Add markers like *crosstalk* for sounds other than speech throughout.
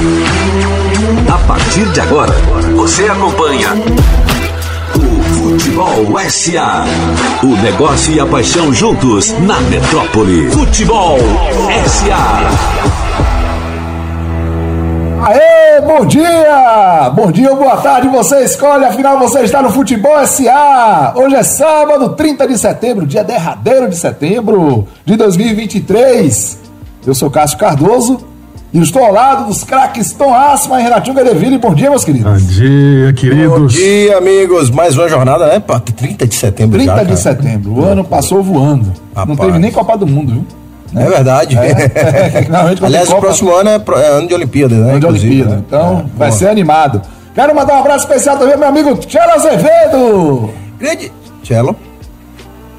A partir de agora, você acompanha o Futebol SA. O negócio e a paixão juntos na metrópole. Futebol SA. Aê, bom dia! Bom dia ou boa tarde, você escolhe, afinal você está no Futebol SA. Hoje é sábado, 30 de setembro, dia derradeiro de setembro de 2023. Eu sou Cássio Cardoso e estou ao lado dos craques Tom Asma e Renatinho Gadeville. Bom dia, meus queridos. Bom dia, queridos. Bom dia, amigos. Mais uma jornada, né? Pá, 30 de setembro 30 já, de cara. setembro, o ano passou voando. Não Rapaz. teve nem Copa do Mundo, viu? É verdade. É, *laughs* quando Aliás, tem o Copa- próximo ano é, pro- é ano de Olimpíada, né? Ano de Olimpíada. né? Então É, vai bom. ser animado. Quero mandar um abraço especial também meu amigo Tchelo Azevedo. Grande. Cello.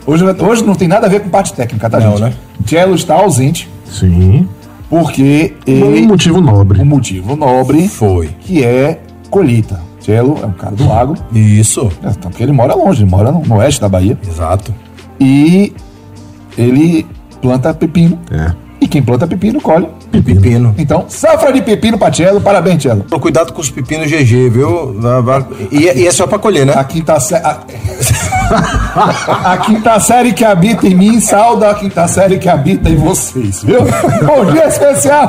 Hoje, hoje não tem nada a ver com parte técnica, tá, Não, gente? né? Tchelo está ausente Sim. Porque Um ele. motivo nobre. Um motivo nobre Foi. que é colheita. Tchelo é um cara do agro, Isso. então, porque ele mora longe, ele mora no, no oeste da Bahia. Exato. E ele planta pepino. É. E quem planta pepino, colhe. Pepino. Então, safra de pepino pra Tchelo. Parabéns, Tchelo. Cuidado com os pepinos GG, viu? E, e é só pra colher, né? A quinta série. A... quinta série que habita em mim salda a quinta série que habita em vocês, viu? Bom dia especial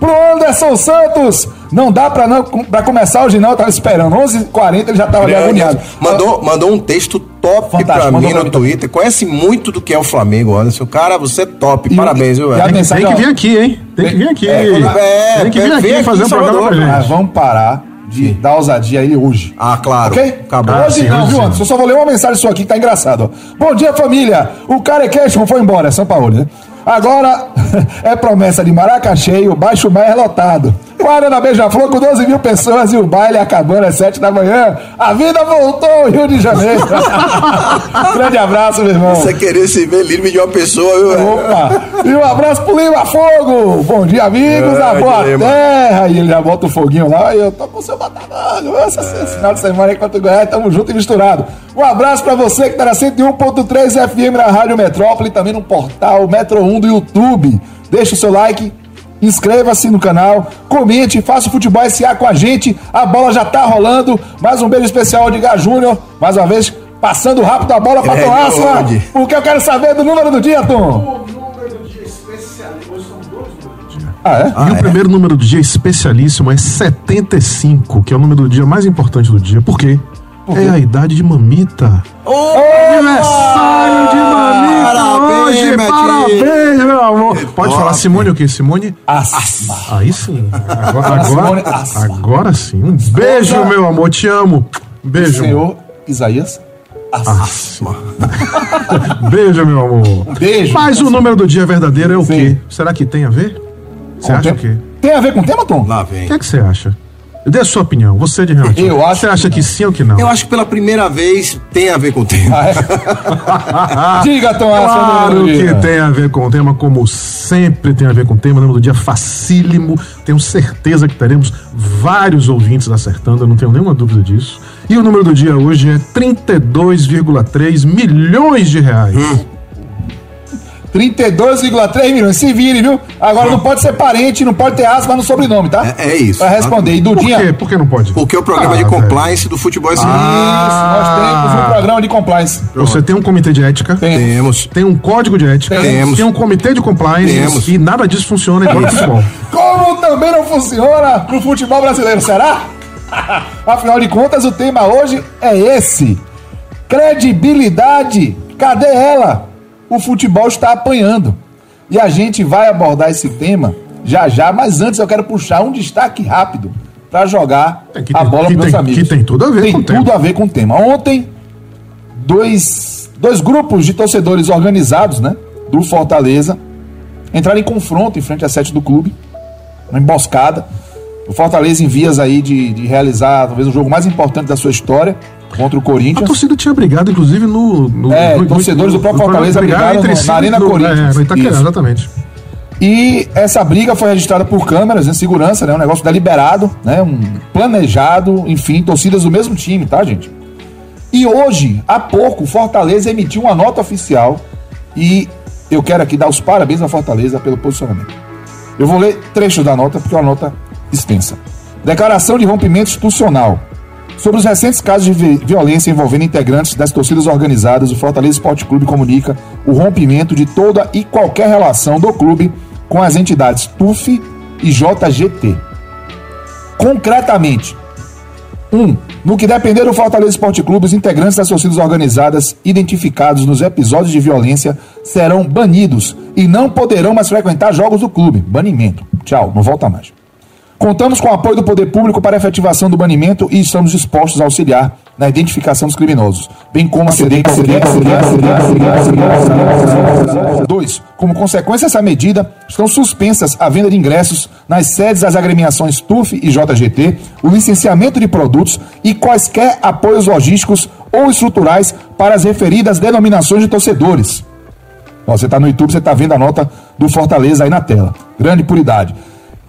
pro Anderson Santos. Não dá pra, não, pra começar hoje, não. Eu tava esperando. 11h40 ele já tava ali agoniado. Mandou, mandou um texto top Fantástico, pra mim no. Twitter. Conhece muito do que é o Flamengo, Anderson. Cara, você é top. E- Parabéns, viu, velho? Tem que vir aqui, hein? Tem que vir aqui. é, Tem que vir vem aqui aqui fazer um programa pra Mas gente. vamos parar de dar ousadia aí hoje. Ah, claro. Ok? Acabou. Ah, Hoje sim, não, viu, sim. Anderson? Eu só vou ler uma mensagem sua aqui que tá engraçado. ó. Bom dia, família. O Carequeixo foi embora, é São Paulo, né? Agora *laughs* é promessa de Maraca cheio, baixo mais lotado. O Arena Beija-Flor com 12 mil pessoas e o baile acabando às 7 da manhã. A vida voltou ao Rio de Janeiro. *laughs* Grande abraço, meu irmão. Você querer se ver livre de uma pessoa, viu, velho? Opa! E um abraço pro Lima Fogo! Bom dia, amigos da Grande Boa. Terra! E ele já bota o foguinho lá e eu tô com o seu Botafogo. Esse final de semana aí contra o Goiás, tamo junto e misturado. Um abraço pra você que tá na 101.3 FM na Rádio Metrópole, também no portal Metro 1 do YouTube. Deixa o seu like. Inscreva-se no canal, comente, faça o Futebol SA com a gente. A bola já tá rolando. Mais um beijo especial ao Edgar Júnior. Mais uma vez, passando rápido a bola pra Tom Asma. Odi. Porque eu quero saber do número do dia, Tom. Ah, é? E o primeiro número do dia especialíssimo é 75, que é o número do dia mais importante do dia. Por quê? É a idade de mamita. Aniversário de mamita Parabéns, hoje! meu tio. Parabéns, meu amor! Pode falar Simone o quê? Simone? Asma. Aí sim. Agora, agora, asma. agora sim. Um beijo, meu amor. Te amo. Beijo. Senhor Isaías. Asma. *laughs* Beijo, meu amor. Beijo. Mas o número do dia verdadeiro é o Sim. quê? Será que tem a ver? Você acha o quê? Tem a ver com o tema, Tom? Lá O vem. que é que você acha? Dê a sua opinião. Você de Renato. Eu acho Você acha que que sim ou que não? Eu acho que pela primeira vez tem a ver com o tema. Ah, é? Diga, Tom Claro que tem a ver com o tema, como sempre tem a ver com o tema. O número do dia facílimo. Tenho certeza que teremos vários ouvintes acertando, eu não tenho nenhuma dúvida disso. E o número do dia hoje é 32,3 milhões de reais. Hum. 32,3 milhões. Se vire, viu? Agora não pode ser parente, não pode ter asma no sobrenome, tá? É- é isso, Pra responder. E Por Dudinha, quê? Por que não pode? Porque o programa Ah, de velho. compliance do futebol é assim. isso, nós temos um programa de compliance. Você tem um comitê de ética. Tem. Temos. Tem um código de ética, Temos. tem um comitê de compliance Temos. e nada disso funciona igual no futebol. Como também não funciona no futebol brasileiro, será? *laughs* Afinal de contas, o tema hoje é esse: credibilidade. Cadê ela? O futebol está apanhando. E a gente vai abordar esse tema já já, mas antes eu quero puxar um destaque rápido para jogar É, a tem- bola para meus tem- amigos. que tem tudo a ver tem com o tema. tudo a ver com o tema. Ontem, dois, dois grupos de torcedores organizados, né, do Fortaleza, entraram em confronto em frente à sede do clube, uma emboscada. O Fortaleza em vias aí de, de realizar talvez o jogo mais importante da sua história contra o A Corinthians. torcida tinha brigado, inclusive, no. no É, no- torcedores do próprio Fortaleza brigaram entre no- si na Arena no- Corinthians. É, no Itaquera, exatamente. E essa briga foi registrada por câmeras, né? Segurança, né? Um negócio deliberado, né? Um planejado, enfim, torcidas do mesmo time, tá, gente? E hoje, há pouco, o Fortaleza emitiu uma nota oficial e eu quero aqui dar os parabéns à Fortaleza pelo posicionamento. Eu vou ler trechos da nota, porque é uma nota extensa. Declaração de rompimento institucional. Sobre os recentes casos de vi- violência envolvendo integrantes das torcidas organizadas, o Fortaleza Esporte Clube comunica o rompimento de toda e qualquer relação do clube com as entidades TUF e JGT. Concretamente, 1. Um, no que depender do Fortaleza Esporte Clube, os integrantes das torcidas organizadas identificados nos episódios de violência serão banidos e não poderão mais frequentar jogos do clube. Banimento. Tchau, não volta mais. Contamos com o apoio do poder público para a efetivação do banimento e estamos dispostos a auxiliar na identificação dos criminosos, bem como a ceder, ceder, ceder, ceder, 2. Como consequência dessa medida, estão suspensas a venda de ingressos nas sedes das agremiações TUF e JGT, o licenciamento de produtos e quaisquer apoios logísticos ou estruturais para as referidas denominações de torcedores. Ó, você está no YouTube, você está vendo a nota do Fortaleza aí na tela. Grande puridade.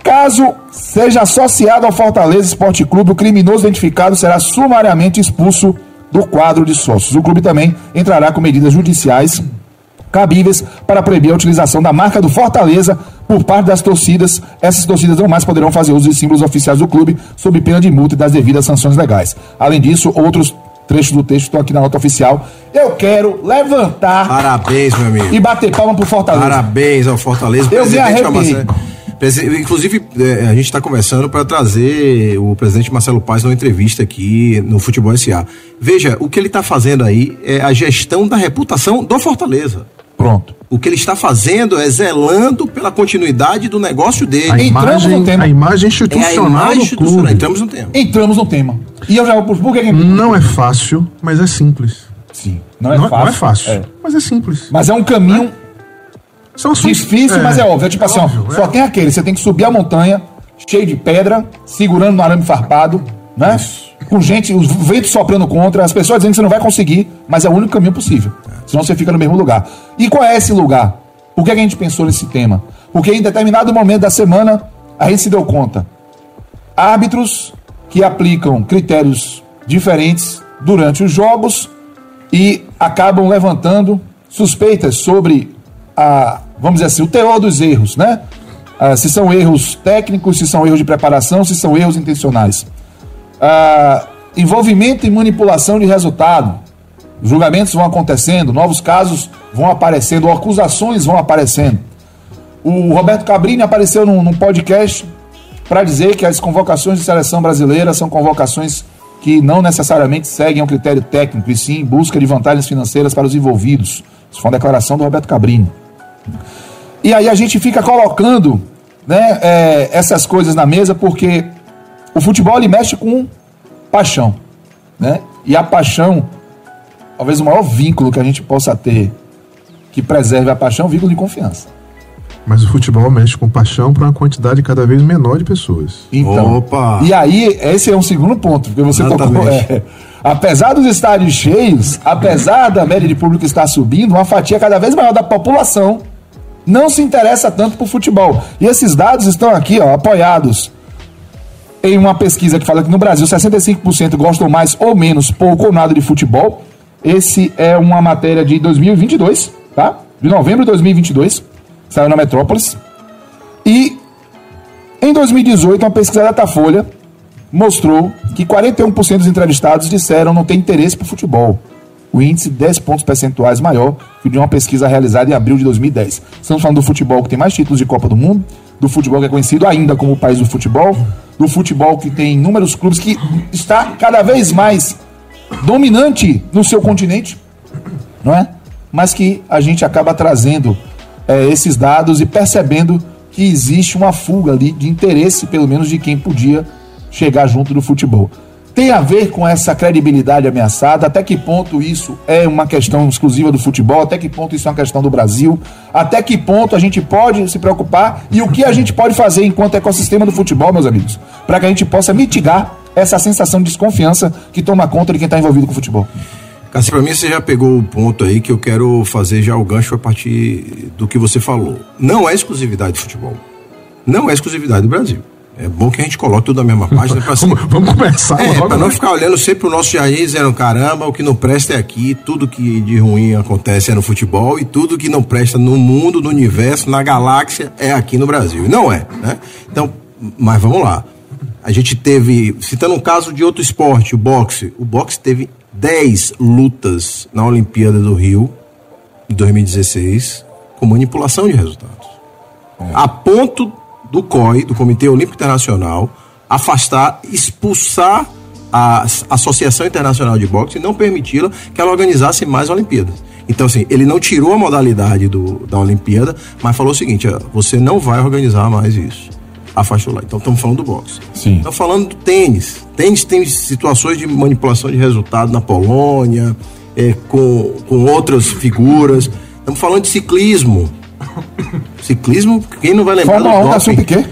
Caso seja associado ao Fortaleza Esporte Clube, o criminoso identificado será sumariamente expulso do quadro de sócios. O clube também entrará com medidas judiciais cabíveis para proibir a utilização da marca do Fortaleza por parte das torcidas. Essas torcidas não mais poderão fazer uso de símbolos oficiais do clube, sob pena de multa e das devidas sanções legais. Além disso, outros trechos do texto estão aqui na nota oficial. Eu quero levantar Parabéns, meu amigo. e bater palma pro Fortaleza. Parabéns ao Fortaleza. Eu me Presidente arrepiei. Inclusive, eh, a gente está conversando para trazer o presidente Marcelo Paz numa entrevista aqui no Futebol SA. Veja, o que ele está fazendo aí é a gestão da reputação do Fortaleza. Pronto. O que ele está fazendo é zelando pela continuidade do negócio dele. A Entramos no imagem, tema. a imagem É a institucional imagem do institucional. clube. Entramos no tema. Entramos no tema. E eu já vou por que que- Não é fácil, mas é simples. Sim. Não é não, fácil. não é fácil, É. mas é simples. Mas é um caminho São difícil, mas é óbvio. É tipo assim, ó, óbvio, só é. tem aquele. Você tem que subir a montanha, cheio de pedra, segurando no arame farpado, né? Com gente, os ventos soprando contra, as pessoas dizendo que você não vai conseguir, mas é o único caminho possível. Senão você fica no mesmo lugar. E qual é esse lugar? Por que, que a gente pensou nesse tema? Porque em determinado momento da semana, a gente se deu conta. Árbitros que aplicam critérios diferentes durante os jogos e acabam levantando suspeitas sobre a, vamos dizer assim, o teor dos erros, né? Ah, se são erros técnicos, se são erros de preparação, se são erros intencionais. Ah, envolvimento e manipulação de resultado. Julgamentos vão acontecendo, novos casos vão aparecendo, acusações vão aparecendo. O Roberto Cabrini apareceu num, num podcast para dizer que as convocações de seleção brasileira são convocações que não necessariamente seguem um critério técnico, e sim em busca de vantagens financeiras para os envolvidos. Isso foi uma declaração do Roberto Cabrini. E aí a gente fica colocando né, é, essas coisas na mesa porque o futebol ele mexe com paixão. Né? E a paixão, talvez o maior vínculo que a gente possa ter que preserve a paixão é o vínculo de confiança. Mas o futebol mexe com paixão para uma quantidade cada vez menor de pessoas. Então, Opa! E aí, esse é um segundo ponto, porque você tocou. *laughs* É, apesar dos estádios cheios, apesar da média de público estar subindo, uma fatia cada vez maior da população não se interessa tanto por futebol. E esses dados estão aqui, ó, apoiados em uma pesquisa que fala que no Brasil 65% gostam mais ou menos, pouco ou nada de futebol. Esse é uma matéria de 2022, tá? De novembro de 2022, saiu na Metrópolis. E em 2018, uma pesquisa da Datafolha mostrou que 41% dos entrevistados disseram não ter interesse por futebol. O índice 10 pontos percentuais maior que o de uma pesquisa realizada em abril de 2010. Estamos falando do futebol que tem mais títulos de Copa do Mundo, do futebol que é conhecido ainda como o país do futebol, do futebol que tem inúmeros clubes que está cada vez mais dominante no seu continente, não é? Mas que a gente acaba trazendo é, esses dados e percebendo que existe uma fuga ali de interesse, pelo menos de quem podia chegar junto do futebol. Tem a ver com essa credibilidade ameaçada? Até que ponto isso é uma questão exclusiva do futebol? Até que ponto isso é uma questão do Brasil? Até que ponto a gente pode se preocupar? E o que a gente pode fazer enquanto ecossistema do futebol, meus amigos, para que a gente possa mitigar essa sensação de desconfiança que toma conta de quem está envolvido com o futebol? Cássio, pra mim você já pegou o ponto aí que eu quero fazer já o gancho a partir do que você falou. Não é exclusividade do futebol. Não é exclusividade do Brasil. É bom que a gente coloque tudo na mesma página pra *laughs* Vamos, vamos começar É, logo, pra não né? ficar olhando sempre pro nosso jardim dizendo, caramba, o que não presta é aqui, tudo que de ruim acontece é no futebol e tudo que não presta no mundo, no universo, na galáxia é aqui no Brasil. E Não é, né? Então, mas vamos lá. A gente teve, citando um caso de outro esporte, o boxe. O boxe teve 10 lutas na Olimpíada do Rio, em 2016, com manipulação de resultados. A ponto do COI, do Comitê Olímpico Internacional, afastar, expulsar a Associação Internacional de Boxe e não permiti-la que ela organizasse mais Olimpíadas. Então, assim, ele não tirou a modalidade do, da Olimpíada, mas falou o seguinte: ó, você não vai organizar mais isso. Afastou lá. Então, estamos falando do boxe. Sim. Estamos falando do tênis. Tênis tem situações de manipulação de resultado na Polônia, é, com, com outras figuras. Estamos falando de ciclismo. Ciclismo, quem não vai lembrar Fórmula 1, do Nelson doping? Piquet.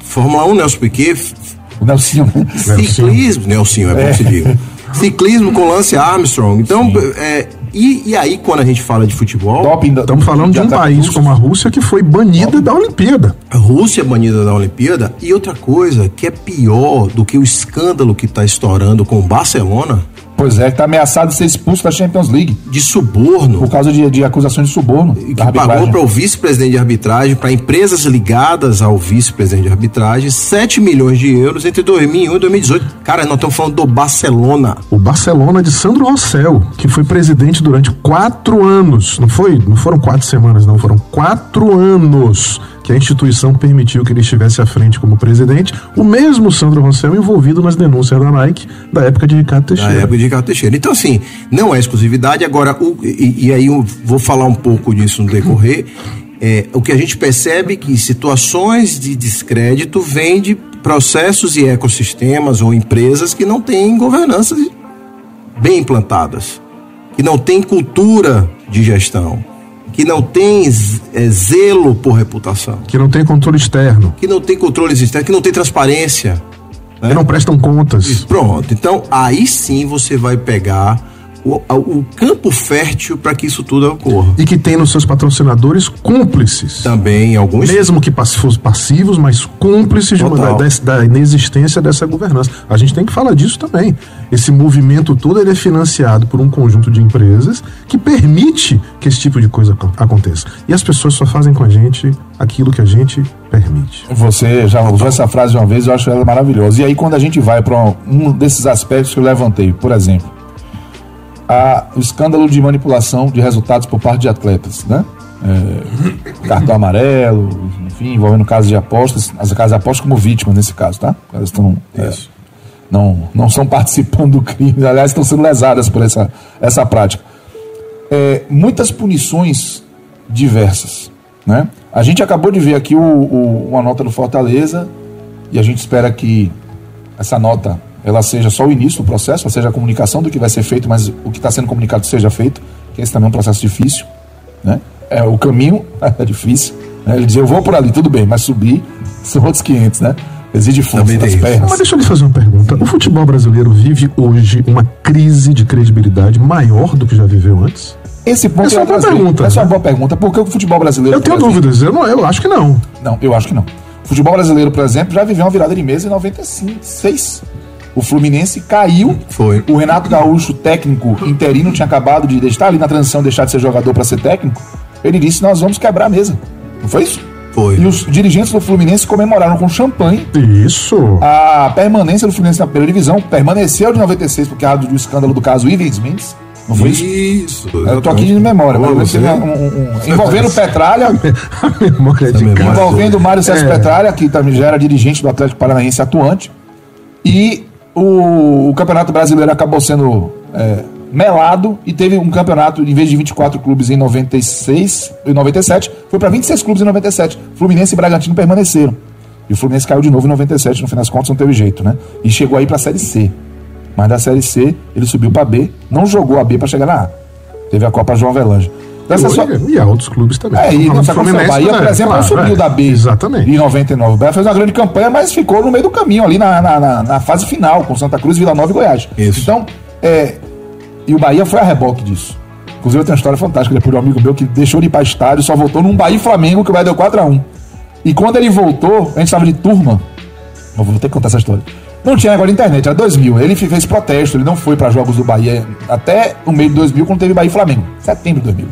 Fórmula 1, Nelson Piquet. O Nelsinho, né? Ciclismo, Nelsinho, é bom que se diga. Ciclismo com Lance Armstrong. Então, é, e, e aí, quando a gente fala de futebol, Doping Estamos falando de um país como a Rússia que foi banida da Olimpíada. a Rússia é banida da Olimpíada. E outra coisa que é pior do que o escândalo que está estourando com o Barcelona, Pois é, que tá ameaçado de ser expulso da Champions League de suborno. por causa de, de acusações de suborno. que pagou para o vice-presidente de arbitragem, para empresas ligadas ao vice-presidente de arbitragem, 7 milhões de euros entre 2001 e 2018. Cara, nós estamos falando do Barcelona. O Barcelona de Sandro Rossell, que foi presidente durante quatro anos. Não foi? Não foram quatro semanas, não. Foram quatro anos a instituição permitiu que ele estivesse à frente como presidente. O mesmo Sandro Rossell envolvido nas denúncias da Nike da época de Ricardo Da Teixeira. época de Ricardo Teixeira. Então, assim, não é exclusividade. Agora, o- e, e aí eu vou falar um pouco disso no decorrer. É, o que a gente percebe é que situações de descrédito vêm de processos e ecossistemas ou empresas que não têm governança bem implantadas, que não têm cultura de gestão, que não têm z- é, zelo por reputação, Que não tem controle externo, que não tem controle externo, que não tem transparência. né? que não prestam contas. Pronto. Então, aí sim você vai pegar o, o campo fértil para que isso tudo ocorra. E que tem nos seus patrocinadores cúmplices. Também alguns. Mesmo que pass- fossem passivos, mas cúmplices de uma- da, da inexistência dessa governança. A gente tem que falar disso também. Esse movimento todo ele é financiado por um conjunto de empresas que permite que esse tipo de coisa acon- aconteça. E as pessoas só fazem com a gente aquilo que a gente permite. Você já usou essa frase uma vez, eu acho ela maravilhosa. E aí, quando a gente vai para um desses aspectos que eu levantei, por exemplo, a, o escândalo de manipulação de resultados por parte de atletas, né? É, cartão amarelo, enfim, envolvendo casos de apostas, as casas de apostas como vítimas nesse caso, tá? Elas estão. é, não, não estão participando do crime, aliás, estão sendo lesadas por essa, essa prática. É, muitas punições diversas. Né? A gente acabou de ver aqui o, o- uma nota do Fortaleza e a gente espera que essa nota ela seja só o início do processo, ou seja, a comunicação do que vai ser feito, mas o que está sendo comunicado seja feito, que esse também é um processo difícil. Né? É, o caminho *laughs* é difícil. Né? Ele diz, eu vou por ali, tudo bem, mas subir *laughs* são outros 500, né? Exige força Também das pernas. Mas deixa eu lhe fazer uma pergunta. O futebol brasileiro vive hoje uma crise de credibilidade maior do que já viveu antes? Esse ponto Essa é uma boa pergunta, Essa é uma boa pergunta. Por que o futebol brasileiro. Eu tenho exemplo, dúvidas. Eu, não, eu acho que não. Não, eu acho que não. O futebol brasileiro, por exemplo, já viveu uma virada de mesa em 96. O Fluminense caiu. Foi. O Renato Gaúcho, técnico interino, tinha acabado de estar ali na transição, deixar de ser jogador para ser técnico. Ele disse: Nós vamos quebrar a mesa. Não foi isso? Foi. E os dirigentes do Fluminense comemoraram com champanhe Isso. a permanência do Fluminense na primeira divisão. Permaneceu de 96 por causa do escândalo do caso Ivens Mendes. Não foi isso? Isso. Eu tô aqui de memória, Ô, mas você- teve um- um- um- envolvendo Petralha, *laughs* A memória de envolvendo o Mário César É. Petralha, que também já era dirigente do Atlético Paranaense atuante. E o, o Campeonato Brasileiro acabou sendo é, melado e teve um campeonato, em vez de 24 clubes em 96 e 97, foi para 26 clubes em 97. Fluminense e Bragantino permaneceram. E o Fluminense caiu de novo em 97, no fim das contas não teve jeito, né? E chegou aí para a Série C. Mas da Série C ele subiu para B, não jogou a B para chegar na A. Teve a Copa João Avelange. Essa é só- E há outros clubes também. é, e nessa do Fluminense, Bahia, por exemplo, não Claro, subiu é. da B Exatamente. em 99. O Bahia fez uma grande campanha, mas ficou no meio do caminho, ali na, na, na- fase final, com Santa Cruz, Vila Nova e Goiás. Isso. Então, é, e o Bahia foi a reboque disso. Inclusive, eu tenho uma história fantástica depois de um amigo meu que deixou de ir para estádio, só voltou num Bahia Flamengo, que o Bahia deu 4x1. E quando ele voltou, a gente estava de turma. Eu vou ter que contar essa história. Não tinha negócio de internet, era 2000. Ele fez protesto, ele não foi para jogos do Bahia até o meio de 2000, quando teve Bahia e Flamengo. Setembro de 2000.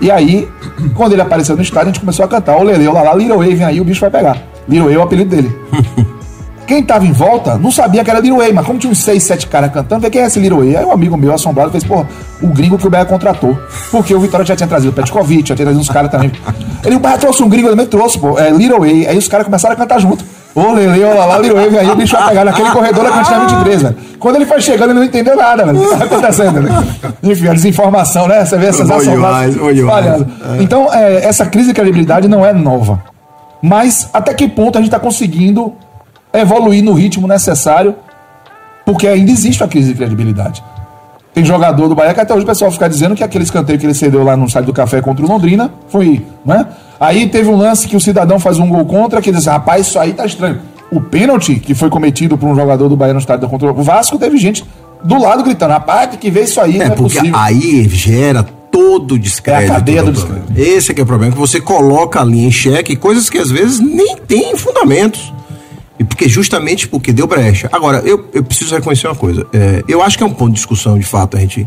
E aí, quando ele apareceu no estádio, a gente começou a cantar. Ô Lele, lá Little Way, vem aí, o bicho vai pegar. Little Way é o apelido dele. *laughs* Quem tava em volta não sabia que era Little Way, mas como tinha uns 6, 7 caras cantando, vê quem é esse Little Way? Aí um amigo meu, assombrado, fez, pô, o gringo que o Bahia contratou. Porque o Vitória já tinha trazido o Petkovic, já tinha trazido uns caras também. Ele, o Bahia trouxe um gringo, ele também trouxe, pô, é Little Way. Aí os caras começaram a cantar junto. Ô, Lele, ô, lá, Way, aí o bicho vai pegar naquele corredor da cantina 23, velho. Quando ele foi chegando, ele não entendeu nada, velho. O que tá acontecendo, né? Enfim, a desinformação, né? Você vê essas demais. espalhando. Então, é, essa crise de credibilidade não é nova. Mas até que ponto a gente está conseguindo evoluir no ritmo necessário? Porque ainda existe a crise de credibilidade. Tem jogador do Bahia que até hoje o pessoal fica dizendo que aquele escanteio que ele cedeu lá no estádio do Café contra o Londrina foi, né? Aí teve um lance que o cidadão faz um gol contra, que diz, rapaz, isso aí tá estranho. O pênalti que foi cometido por um jogador do Bahia no estádio contra o Vasco, teve gente do lado gritando, rapaz, tem que ver isso aí, É, não é porque possível. aí gera todo o descrédito. É a cadeia do doutor. Esse é que é o problema, que você coloca ali em xeque coisas que às vezes nem tem fundamentos. E porque justamente porque deu brecha. Agora, eu, eu preciso reconhecer uma coisa. É, eu acho que é um ponto de discussão, de fato, a gente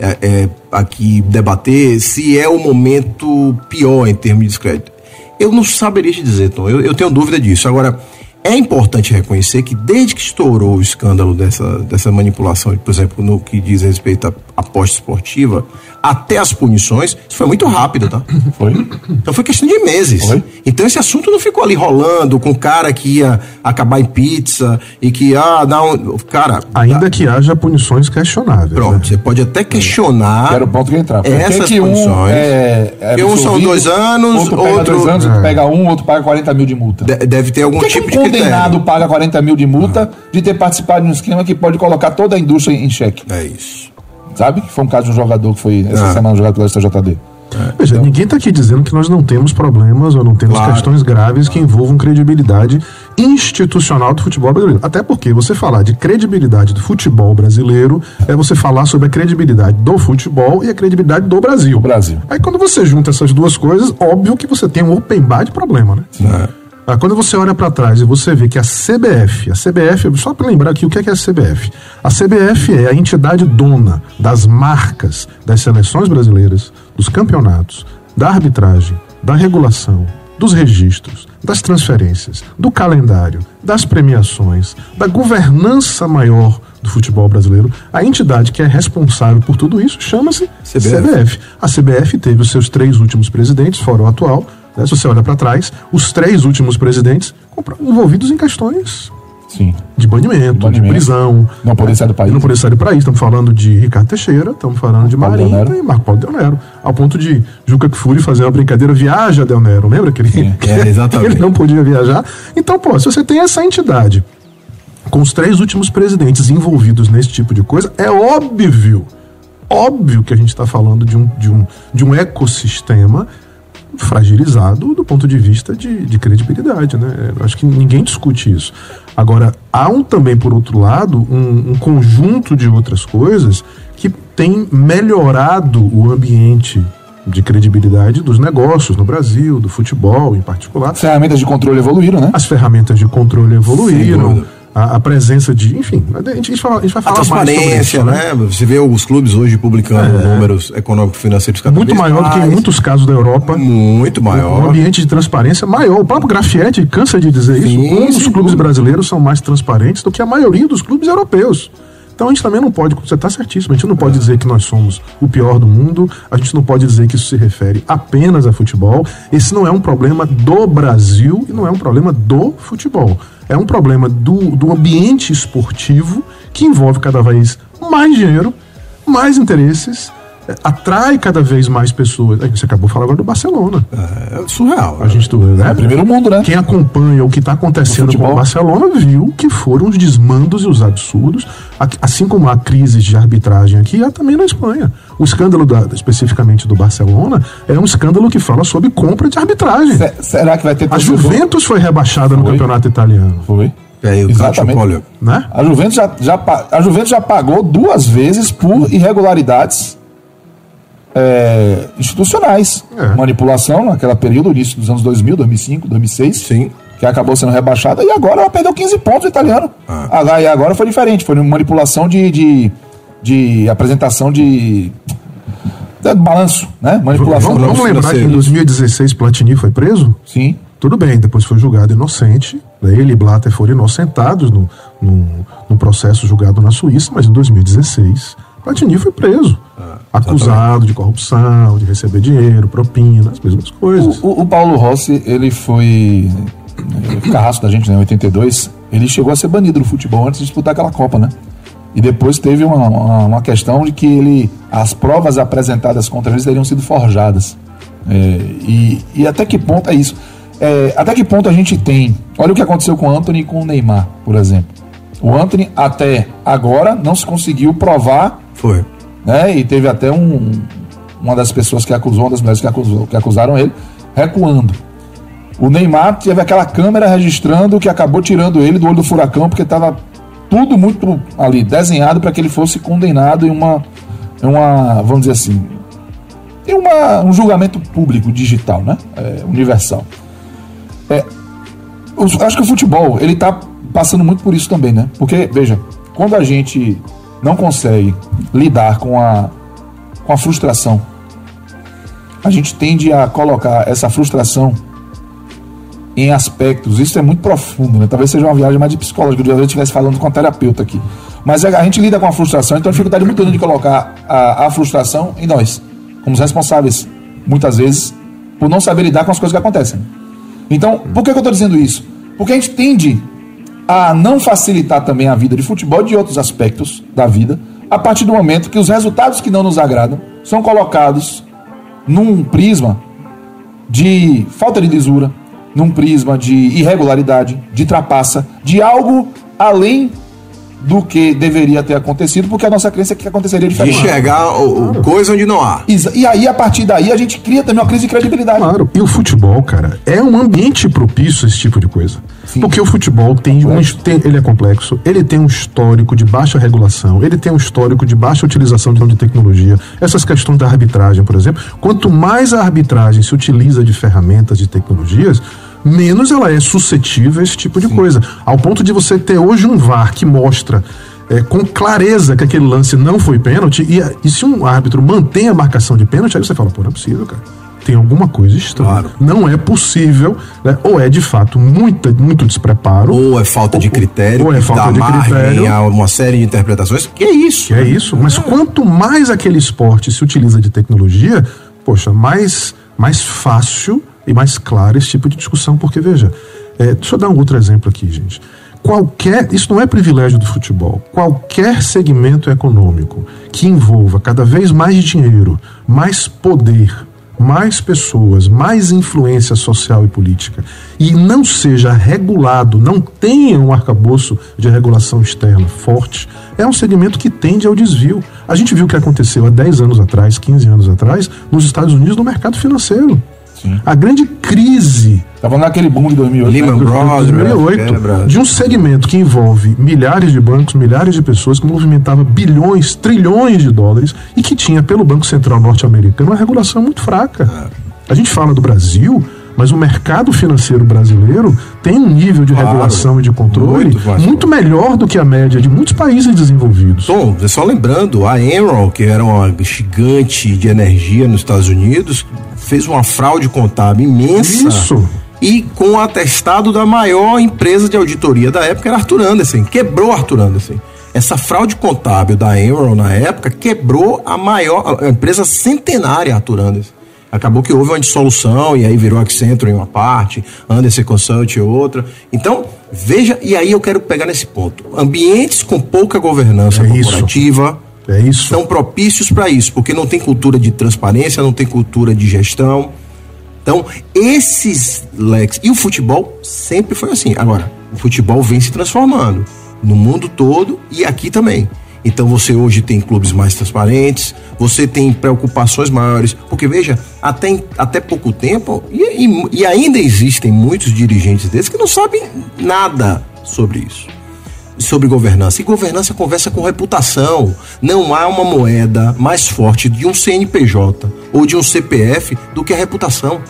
é, é, aqui debater se é o momento pior em termos de descrédito. Eu não saberia te dizer, Tom. Eu, eu tenho dúvida disso. Agora, é importante reconhecer que desde que estourou o escândalo dessa, dessa manipulação, por exemplo, no que diz respeito à aposta esportiva, até as punições, isso foi muito rápido, tá? *coughs* Foi? Então foi questão de meses. Foi. Então esse assunto não ficou ali rolando com o cara que ia acabar em pizza e que, ah, não. Cara, Ainda que haja punições questionáveis. pronto, né? você pode até questionar. Que era o ponto que entrava. Que Essas que um condições. é, é um são dois anos, outro pega outro- dois anos, É. outro pega um, outro paga 40 mil de multa. de- deve ter algum Por que, tipo que de um condenado critério. paga 40 mil de multa de ter participado de um esquema que pode colocar toda a indústria em xeque? É isso. Sabe? Que foi um caso de um jogador que foi essa Ah. semana jogado pelo STJD. Veja, ninguém está aqui dizendo que nós não temos problemas ou não temos Claro. questões graves que envolvam credibilidade institucional do futebol brasileiro. Até porque você falar de credibilidade do futebol brasileiro é você falar sobre a credibilidade do futebol e a credibilidade do Brasil. Brasil. Aí quando você junta essas duas coisas, óbvio que você tem um open bar de problema, né? Ah, Quando você olha para trás e você vê que a CBF, a CBF, só para lembrar aqui o que é, é a CBF. A CBF é a entidade dona das marcas das seleções brasileiras, dos campeonatos, da arbitragem, da regulação, dos registros, das transferências, do calendário, das premiações, da governança maior do futebol brasileiro. A entidade que é responsável por tudo isso chama-se CBF. CBF. A CBF teve os seus três últimos presidentes, fora o atual. Né? Se você olha para trás, os três últimos presidentes envolvidos em questões Sim. de banimento, de, banimento. prisão. Não poder sair do país. Não poder sair do país. Estamos falando de Ricardo Teixeira, estamos falando de Paulo Marinho Nero. e Marco Paulo Del Nero. Ao ponto de Juca Kfouri fazer uma brincadeira, viaja Del Nero. Lembra que ele, É, *laughs* exatamente. ele não podia viajar? Então, pô, se você tem essa entidade com os três últimos presidentes envolvidos nesse tipo de coisa, é óbvio, óbvio que a gente está falando de um, de, um, de um ecossistema fragilizado do ponto de vista de, de credibilidade, né? Eu acho que ninguém discute isso. Agora, há um também, por outro lado, um, um conjunto de outras coisas que tem melhorado o ambiente de credibilidade dos negócios no Brasil, do futebol em particular. As ferramentas de controle evoluíram, né? As ferramentas de controle evoluíram. A, a presença de. Enfim, a gente, a gente vai, a gente vai A falar mais sobre transparência, isso, né? Você vê os clubes hoje publicando números econômico-financeiros cada Muito maior do que em mais. muitos casos da Europa. Muito Um maior. ambiente de transparência maior. O próprio Grafietti cansa de dizer Sim, isso. Os sem clubes brasileiros são mais transparentes do que a maioria dos clubes europeus. Então a gente também não pode, você está certíssimo, a gente não pode dizer que nós somos o pior do mundo, a gente não pode dizer que isso se refere apenas a futebol. Esse não é um problema do Brasil e não é um problema do futebol. É um problema do, do ambiente esportivo que envolve cada vez mais dinheiro, mais interesses, atrai cada vez mais pessoas. Você acabou de falar agora do Barcelona. É surreal. A gente, né? É primeiro mundo, né? Quem acompanha o que está acontecendo No com o Barcelona viu que foram os desmandos e os absurdos, a- assim como há crises de arbitragem aqui, há também na Espanha. O escândalo da- especificamente do Barcelona é um escândalo que fala sobre compra de arbitragem. Se- será que vai ter A? Juventus foi rebaixada no Foi. campeonato italiano, Foi. É, o Exatamente. Cacho, olha, né? A Juventus já, já, a Juventus já pagou duas vezes por irregularidades é, institucionais. É. Manipulação naquele período, início dos anos 2000, 2005, 2006. Sim. Que acabou sendo rebaixada e agora ela perdeu 15 pontos o italiano. Ah. Ah, e agora foi diferente, foi manipulação de, de, de apresentação de, balanço, né? Manipulação Vamos, vamos lembrar que em financeiro. 2016 Platini foi preso? Sim. Tudo bem, depois foi julgado inocente Né? Ele e Blatter foram inocentados no, no, no processo julgado na Suíça, mas em 2016 Platini foi preso. Ah, acusado de corrupção, de receber dinheiro, propina, as mesmas coisas. O, o, Paulo Rossi, ele foi carrasco da gente, né, em 82, ele chegou a ser banido do futebol antes de disputar aquela Copa, né? E depois teve uma, uma, uma questão de que ele, as provas apresentadas contra ele teriam sido forjadas. É, e, e até que ponto é isso? É, até que ponto a gente tem. Olha o que aconteceu com o Anthony e com o Neymar, por exemplo. O Anthony, até agora, não se conseguiu provar. Foi. Né, e teve até um, uma das pessoas que acusou, uma das mulheres que, acusou, que acusaram ele, recuando. O Neymar teve aquela câmera registrando que acabou tirando ele do olho do furacão, porque estava tudo muito ali desenhado para que ele fosse condenado em uma, em uma vamos dizer assim, em uma, um julgamento público digital, né? É, universal. É, acho que o futebol ele está passando muito por isso também, né? Porque veja, quando a gente não consegue lidar com a, com a frustração, a gente tende a colocar essa frustração em aspectos, isso é muito profundo, né? Talvez seja uma viagem mais de psicóloga, eu estivesse falando com a terapeuta aqui. Mas a gente lida com a frustração, então a dificuldade muito grande de colocar a, a frustração em nós, como os responsáveis, muitas vezes, por não saber lidar com as coisas que acontecem. Então, por que, que eu estou dizendo isso? Porque a gente tende a não facilitar também a vida de futebol e de outros aspectos da vida, a partir do momento que os resultados que não nos agradam são colocados num prisma de falta de lisura, num prisma de irregularidade, de trapaça, de algo além do que deveria ter acontecido, porque a nossa crença é que aconteceria diferente. De enxergar o, claro. coisa onde não há. E aí, a partir daí, a gente cria também uma crise de credibilidade. Claro, e o futebol, cara, é um ambiente propício a esse tipo de coisa. Sim. Porque o futebol tem um, tem, ele é complexo, ele tem um histórico de baixa regulação, ele tem um histórico de baixa utilização de tecnologia. Essas questões da arbitragem, por exemplo, quanto mais a arbitragem se utiliza de ferramentas, de tecnologias, menos ela é suscetível a esse tipo de Sim. coisa. Ao ponto de você ter hoje um VAR que mostra é, com clareza que aquele lance não foi pênalti, e, e, se um árbitro mantém a marcação de pênalti, aí você fala, pô, não é possível, cara. Tem alguma coisa estranha. Claro. Não é possível, né? ou é de fato muito, muito despreparo. Ou é falta de critério. Ou é falta de critério. A uma série de interpretações. Que é isso. Que é isso. Mas é. quanto mais aquele esporte se utiliza de tecnologia, poxa, mais, mais fácil e mais claro esse tipo de discussão, porque veja, é, deixa eu dar um outro exemplo aqui, gente. Qualquer, isso não é privilégio do futebol, qualquer segmento econômico que envolva cada vez mais dinheiro, mais poder, mais pessoas, mais influência social e política e não seja regulado, não tenha um arcabouço de regulação externa forte, é um segmento que tende ao desvio. A gente viu o que aconteceu há 10 anos atrás, 15 anos atrás, nos Estados Unidos no mercado financeiro. Sim. A grande crise. Estava naquele boom de 2008. Lehman né? Brothers, 2008. De um segmento que envolve milhares de bancos, milhares de pessoas, que movimentava bilhões, trilhões de dólares e que tinha, pelo Banco Central norte-americano, uma regulação muito fraca. É. A gente fala do Brasil, mas o mercado financeiro brasileiro tem um nível de claro, regulação e de controle muito, muito, melhor do que a média de muitos países desenvolvidos. Tom, só lembrando, a Enron, que era uma gigante de energia nos Estados Unidos, fez uma fraude contábil imensa. Isso. E com o atestado da maior empresa de auditoria da época, era Arthur Anderson. Quebrou Arthur Anderson. Essa fraude contábil da Enron na época quebrou a maior a empresa centenária Arthur Anderson. Acabou que houve uma dissolução e aí virou Accenture em uma parte, Anderson Consult em outra. Então, veja, e aí eu quero pegar nesse ponto. Ambientes com pouca governança é corporativa. É. São propícios para isso, porque não tem cultura de transparência, não tem cultura de gestão. Então, esses leques. E o futebol sempre foi assim. Agora, o futebol vem se transformando no mundo todo e aqui também. Então você hoje tem clubes mais transparentes, você tem preocupações maiores, porque veja, até, até pouco tempo, e, e, e ainda existem muitos dirigentes desses que não sabem nada sobre isso sobre governança. E governança conversa com reputação. Não há uma moeda mais forte de um CNPJ ou de um CPF do que a reputação.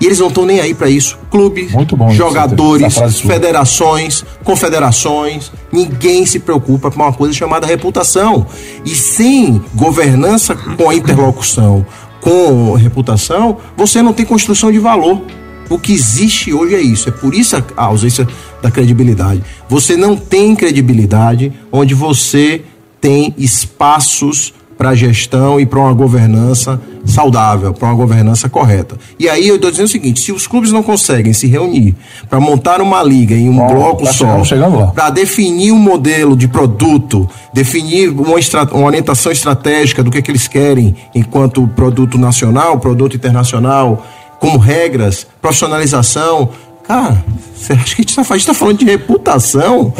E eles não estão nem aí para isso. Clubes, jogadores, federações, confederações, ninguém se preocupa com uma coisa chamada reputação. E sem governança com a interlocução, com reputação, você não tem construção de valor. O que existe hoje é isso. É por isso a ausência da credibilidade. Você não tem credibilidade onde você tem espaços para gestão e para uma governança saudável, para uma governança correta. E aí eu estou dizendo o seguinte: se os clubes não conseguem se reunir para montar uma liga em um Bom, bloco tá só, para definir um modelo de produto, definir uma, uma orientação estratégica do que, é que eles querem enquanto produto nacional, produto internacional, como regras, profissionalização. Cara, você acha que a gente está falando de reputação?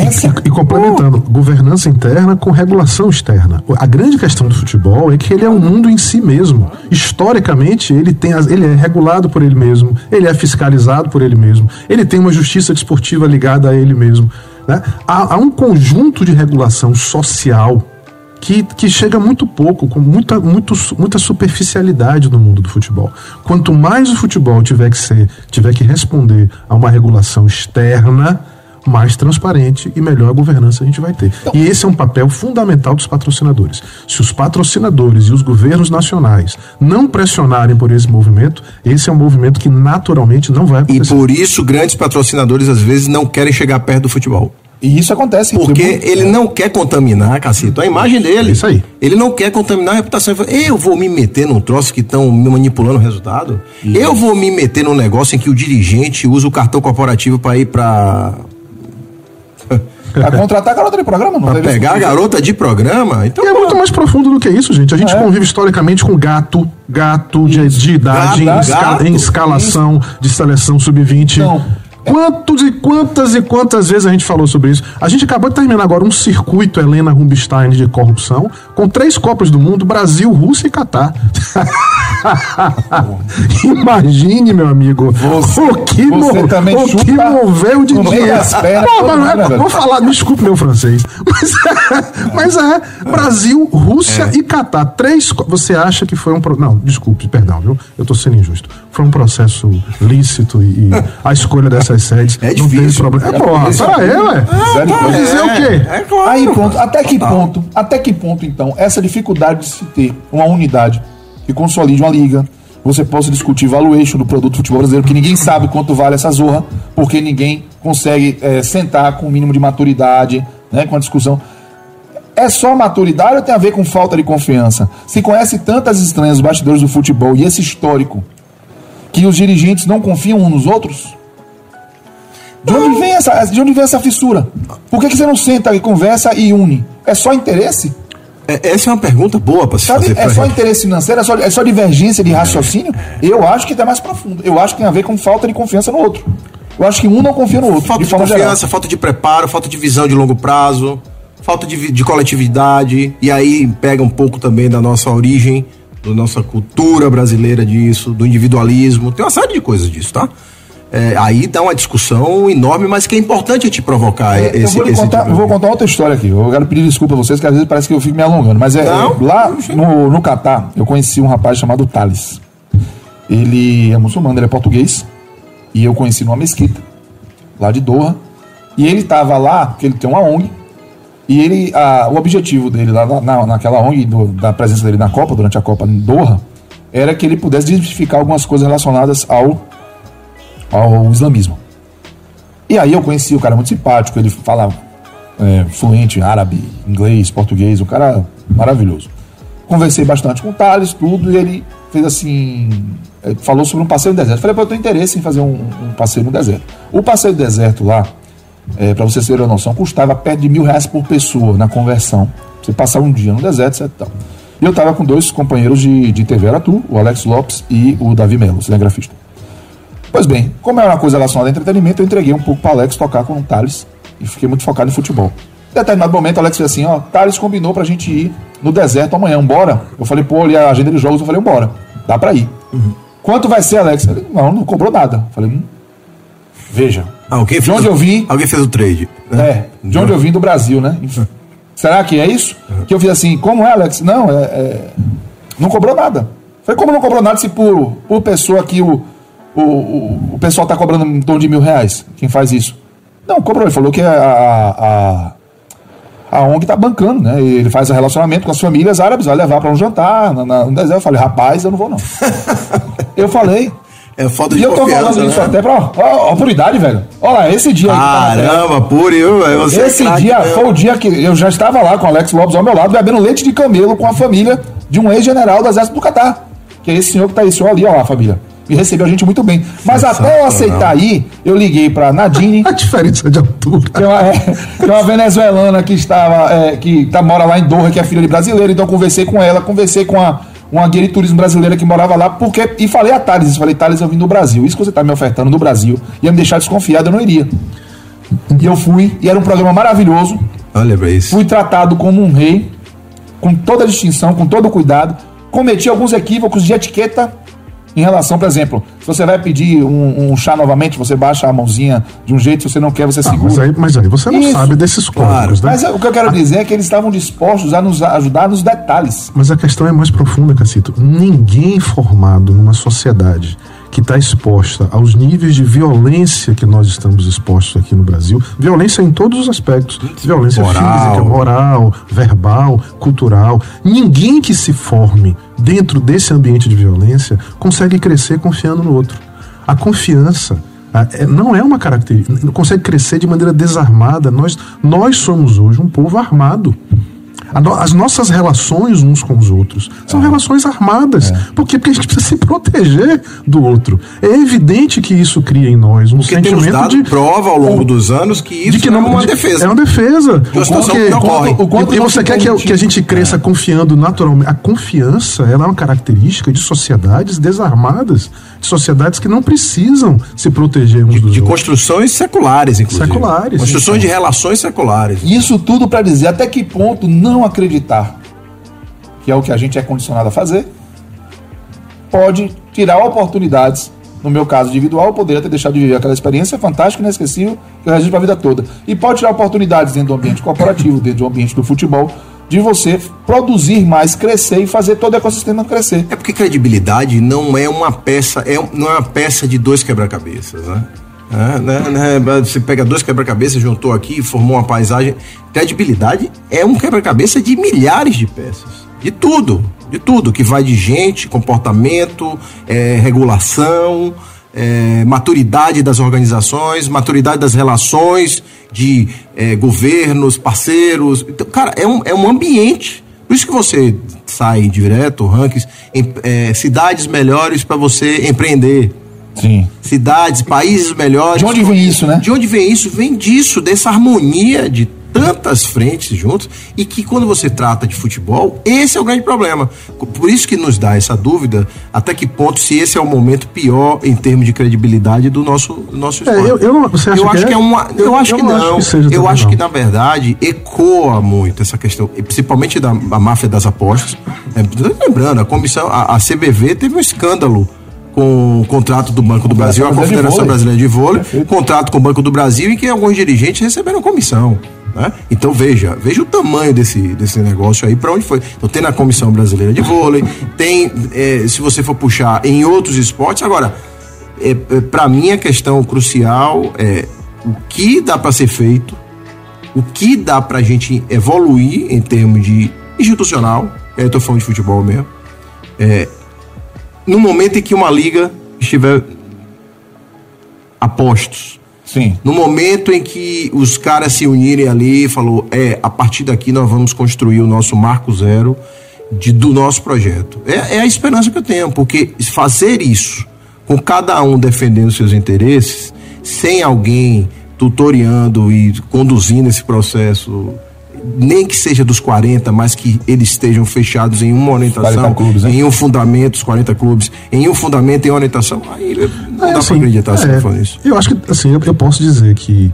E, e complementando, governança interna com regulação externa. A grande questão do futebol é que ele é um mundo em si mesmo. Historicamente, ele, tem as- ele é regulado por ele mesmo, ele é fiscalizado por ele mesmo, ele tem uma justiça desportiva ligada a ele mesmo. né? Há, há um conjunto de regulação social que, que chega muito pouco, com muita, muito, muita superficialidade no mundo do futebol. Quanto mais o futebol tiver que ser, tiver que responder a uma regulação externa, mais transparente e melhor a governança a gente vai ter. E esse é um papel fundamental dos patrocinadores. Se os patrocinadores e os governos nacionais não pressionarem por esse movimento, esse é um movimento que naturalmente não vai E acontecer. por isso grandes patrocinadores às vezes não querem chegar perto do futebol. E isso acontece. Porque muito- ele não quer contaminar, Cacito, a imagem dele. É isso aí. Ele não quer contaminar a reputação. Eu vou me meter num troço que estão me manipulando o resultado. Eu vou me meter num negócio em que o dirigente usa o cartão corporativo para ir para *laughs* Pra contratar a garota de programa, não teve pegar a isso? garota de programa. Então, E é muito mais profundo do que isso, gente. A gente É. convive historicamente com gato, gato de, de idade, Gato, em, gato. em escalação de seleção sub-20. Então, Quantos e quantas e quantas vezes a gente falou sobre isso? A gente acabou de terminar agora um circuito Helena Rubinstein de corrupção com três Copas do Mundo: Brasil, Rússia e Catar. *laughs* Imagine, meu amigo, Você- o que, mo- também o que moveu de Pô, não é- vou falar, desculpe meu francês. *laughs* Mas, mas é, Brasil, Rússia É. e Catar. Três. Você acha que foi um. pro- Não, desculpe, perdão, viu? Eu tô sendo injusto. Foi um processo lícito e, e a escolha sedes. É Não teve difícil. problema. É, porra, difícil. pera aí, ué. Vai coisa. dizer o quê? É claro. Aí pronto, até que ponto, até que ponto então, essa dificuldade de se ter uma unidade que consolide uma liga, você possa discutir valuation do produto do futebol brasileiro, que ninguém sabe quanto vale essa zorra, porque ninguém consegue eh, sentar com o mínimo de maturidade, né, com a discussão. É só maturidade ou tem a ver com falta de confiança? Se conhece tantas estranhas os bastidores do futebol e esse histórico que os dirigentes não confiam uns nos outros? De onde vem essa, de onde vem essa fissura? Por que, que você não senta e conversa e une? É só interesse? É- essa é uma pergunta boa para se Sabe? fazer. É só gente. interesse financeiro? É só, é só divergência de raciocínio? Eu acho que é mais profundo. Eu acho que tem a ver com falta de confiança no outro. Eu acho que um não confia no outro. Falta de de confiança, geral. falta de preparo, falta de visão de longo prazo, falta de, de coletividade. E aí pega um pouco também da nossa origem, da nossa cultura brasileira disso, do individualismo. Tem uma série de coisas disso, tá? É, aí dá uma discussão enorme, mas que é importante te provocar É, eu esse, vou, lhe esse contar, tipo vou contar outra história aqui. Eu quero pedir desculpa a vocês, que às vezes parece que eu fico me alongando. Mas é, Não, é, lá não, no, no Catar, eu conheci um rapaz chamado Thales. Ele é muçulmano, ele é português. E eu conheci numa mesquita, lá de Doha. E ele estava lá, porque ele tem uma ONG. E ele, a- o objetivo dele lá na- naquela ONG, do- da presença dele na Copa, durante a Copa em Doha, era que ele pudesse desmistificar algumas coisas relacionadas ao, ao islamismo. E aí eu conheci o cara muito simpático, ele fala é, fluente árabe, inglês, português, um cara maravilhoso. Conversei bastante com o Thales, tudo, e ele fez assim. é, Falou sobre um passeio no deserto. Falei, pô, eu tenho interesse em fazer um, um passeio no deserto. O passeio no deserto lá, é, para vocês terem uma noção, custava perto de mil reais por pessoa na conversão. Você passar um dia no deserto, etc. e tal. E eu tava com dois companheiros de, de TV Aratu, o Alex Lopes e o Davi Melo, cinegrafista. Pois bem, como é uma coisa relacionada a entretenimento, eu entreguei um pouco para Alex tocar com o Thales e fiquei muito focado em futebol. Em determinado momento, o Alex fez assim: ó, Thales combinou pra gente ir no deserto amanhã, bora. Eu falei, pô, olha a agenda de jogos, eu falei, bora, dá pra ir. Quanto vai ser, Alex? Ele, não, não cobrou nada. Eu falei, hum, veja. Alguém de onde o- eu vim, Alguém fez o trade. né? é, de onde eu vim do Brasil, né? Será que é isso? Que eu fiz assim, como é, Alex? Não, é, é- não cobrou nada. Falei, como não cobrou nada se por, por pessoa aqui o, o, o, o pessoal tá cobrando em torno de mil reais? Quem faz isso? Não, cobrou. Ele falou que a, a, a ONG tá bancando, né? E Ele faz o relacionamento com as famílias árabes, vai levar para um jantar na, na, no deserto. Eu falei, rapaz, eu não vou não. *laughs* eu falei, É falta de E eu tô falando isso né? até pra. Ó, ó, por idade, velho. Olha lá, esse dia aí. Caramba, puro, eu, você é Esse craque dia mesmo. foi o dia que eu já estava lá com o Alex Lopes ao meu lado, bebendo leite de camelo com a família de um ex-general do Exército do Catar. Que é esse senhor que tá aí, senhor ali, ó lá, família. E recebeu a gente muito bem. Mas até eu aceitar aí, eu liguei pra Nadine, *laughs* A diferença de altura. que é uma, é, que é uma venezuelana que estava, é, que tá, mora lá em Doha, que é filha de brasileiro, então eu conversei com ela, conversei com a, uma guia de turismo brasileira que morava lá, porque, e falei a Thales, falei, Thales, eu vim do Brasil, isso que você tá me ofertando do Brasil, ia me deixar desconfiado, eu não iria. E eu fui, e era um programa maravilhoso, Olha pra isso. fui tratado como um rei, com toda a distinção, com todo o cuidado, cometi alguns equívocos de etiqueta em relação, por exemplo, se você vai pedir um, um chá novamente, você baixa a mãozinha de um jeito, se você não quer, você Ah, segura. mas, aí, mas aí você não Isso. sabe desses códigos, né? Mas é, o que eu quero dizer é que eles estavam dispostos a nos ajudar nos detalhes. Mas a questão é mais profunda, Cacito. Ninguém formado numa sociedade que está exposta aos níveis de violência que nós estamos expostos aqui no Brasil, violência em todos os aspectos, violência Moral. física, moral, verbal, cultural. Ninguém que se forme dentro desse ambiente de violência consegue crescer confiando no outro. A confiança é- não é uma característica, não consegue crescer de maneira desarmada. Nós, nós somos hoje um povo armado. As nossas relações uns com os outros são relações armadas. Por quê? Porque a gente precisa se proteger do outro. É evidente que isso cria em nós um Porque temos sentimento dado de. prova ao longo dos anos que isso de que é não uma de- defesa. É uma defesa. Porque- que o quanto e, e você quer que, que a gente cresça confiando naturalmente. A confiança ela é uma característica de sociedades desarmadas, de sociedades que não precisam se proteger uns dos De outros. construções seculares, inclusive. Seculares, Construções sim. de relações seculares. Isso tudo para dizer até que ponto não acreditar, que é o que a gente é condicionado a fazer, pode tirar oportunidades. No meu caso individual, eu poderia ter deixado de viver aquela experiência fantástica, inesquecível, que eu registro para a vida toda. E pode tirar oportunidades dentro do ambiente corporativo, *laughs* dentro do ambiente do futebol, de você produzir mais, crescer e fazer todo o ecossistema crescer. É porque credibilidade não é uma peça, é, não é uma peça de dois quebra-cabeças, né? É, né, né, Você pega dois quebra-cabeças, juntou aqui e formou uma paisagem. Credibilidade é um quebra-cabeça de milhares de peças. De tudo. De tudo. Que vai de gente, comportamento, é, regulação, é, maturidade das organizações, maturidade das relações de é, governos, parceiros. Então, cara, é um, é um ambiente. Por isso que você sai direto, rankings, em é, cidades melhores para você empreender. Sim. Cidades, países melhores. De onde vem isso, né? De onde vem isso? Vem disso, dessa harmonia de tantas frentes juntos e que quando você trata de futebol, esse é o grande problema. Por isso que nos dá essa dúvida até que ponto se esse é o momento pior em termos de credibilidade do nosso, do nosso É, esporte. eu- eu não- você acha eu que acho é? que é uma. Eu, Eu- acho eu que não acho que seja eu acho não. que, na verdade, ecoa muito essa questão, e principalmente da máfia das apostas. É, lembrando, a comissão, a, a CBV teve um escândalo com o contrato do Banco do Brasil, a Confederação. Brasileira de Vôlei, Perfeito. contrato com o Banco do Brasil em que alguns dirigentes receberam comissão. né? Então veja, veja o tamanho desse, desse negócio aí, para onde foi. Então tem na Comissão Brasileira de Vôlei, tem, é, se você for puxar, em outros esportes. Agora, é, é, para mim a questão crucial é o que dá para ser feito, o que dá para a gente evoluir em termos de institucional, e eu tô falando de futebol mesmo, é, no momento em que uma liga estiver a postos, Sim. no momento em que os caras se unirem ali e falou, é, a partir daqui nós vamos construir o nosso marco zero de, do nosso projeto. É, é a esperança que eu tenho, porque fazer isso com cada um defendendo seus interesses, sem alguém tutoriando e conduzindo esse processo, nem que seja dos 40, mas que eles estejam fechados em uma orientação, 40 clubes, né? em um fundamento, os 40 clubes, em um fundamento, em uma orientação, aí não É, dá assim, pra acreditar se é, não for isso. Eu acho que, assim, eu, eu posso dizer que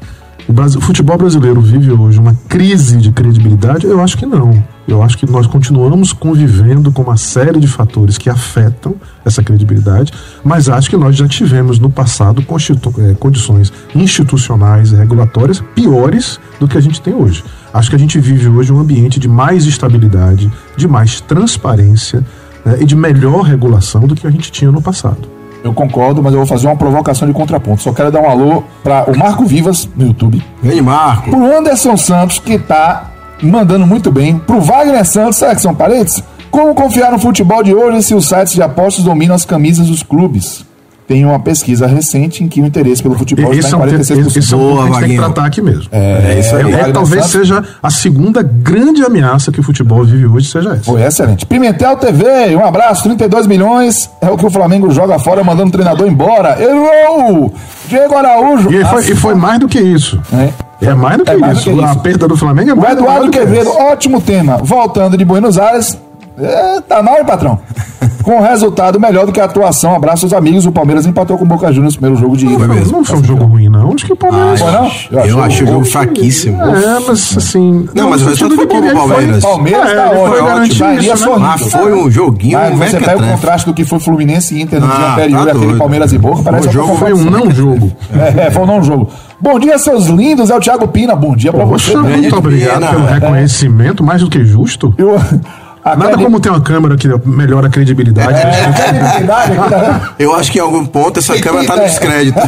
o, Brasil, o futebol brasileiro vive hoje uma crise de credibilidade? Eu acho que não. Eu acho que nós continuamos convivendo com uma série de fatores que afetam essa credibilidade, mas acho que nós já tivemos no passado eh, condições institucionais e regulatórias piores do que a gente tem hoje. Acho que a gente vive hoje um ambiente de mais estabilidade, de mais transparência né, e de melhor regulação do que a gente tinha no passado. Eu concordo, mas eu vou fazer uma provocação de contraponto. Só quero dar um alô para o Marco Vivas no YouTube. Grande Marco. Pro Anderson Santos, que tá mandando muito bem. Pro Wagner Santos, será que são parentes? Como confiar no futebol de hoje se os sites de apostas dominam as camisas dos clubes? Tem uma pesquisa recente em que o interesse pelo futebol é está em te- esse, 46%. esse é um ponto que a gente tem que tratar aqui mesmo. É, isso aí. É, Wagner talvez seja a segunda grande ameaça que o futebol vive hoje, seja essa. Foi excelente. Pimentel TV, um abraço, 32 milhões. É o que o Flamengo joga fora, mandando o treinador embora. Errou! Diego Araújo. E foi, e foi mais do que isso. É. É mais do que, É mais do isso. que A isso. perda do Flamengo é O mais do Eduardo mais do que Quevedo, isso. ótimo tema. Voltando de Buenos Aires. É, tá na hora, patrão. *laughs* Com resultado melhor do que a atuação. Abraço aos amigos. O Palmeiras empatou com o Boca Juniors no primeiro jogo de ida. Não, não foi um jogo ruim, não. Acho que o Palmeiras. Foi, não? Eu, achei achei o jogo fraquíssimo. É, mas assim. Não, mas o resultado foi que bom pro Palmeiras. Palmeiras É, tá ótimo. né? Mas foi um joguinho Mas você pega o contraste do que foi Fluminense e Inter no dia Ah, anterior, tá aquele doido. Palmeiras e Boca. Parece O jogo foi um não jogo. *laughs* É, foi um não jogo. Bom dia, seus lindos. É o Thiago Pina. Bom dia pra você. Muito obrigado pelo reconhecimento, mais do que justo. Eu, *laughs* Nada credi- como ter uma câmera que melhora a credibilidade. É, a credibilidade da- Eu acho que em algum ponto essa câmera tá no É. descrédito.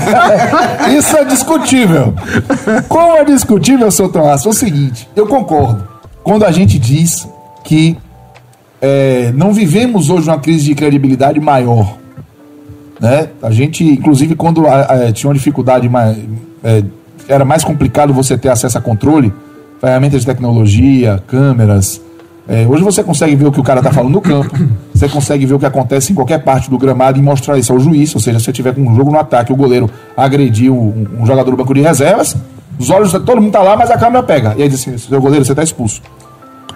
Isso é discutível. Como é discutível, seu Tomás, é o seguinte, eu concordo. Quando a gente diz que é, não vivemos hoje uma crise de credibilidade maior. Né? A gente, inclusive, quando a- a- tinha uma dificuldade mais. é, era mais complicado você ter acesso a controle, ferramentas de tecnologia, câmeras. É, hoje você consegue ver o que o cara tá falando no campo, você consegue ver o que acontece em qualquer parte do gramado e mostrar isso ao juiz. Ou seja, se você tiver com um jogo no ataque, o goleiro agrediu um, um jogador do banco de reservas, os olhos, todo mundo tá lá, mas a câmera pega. E aí diz assim: seu goleiro, você tá expulso.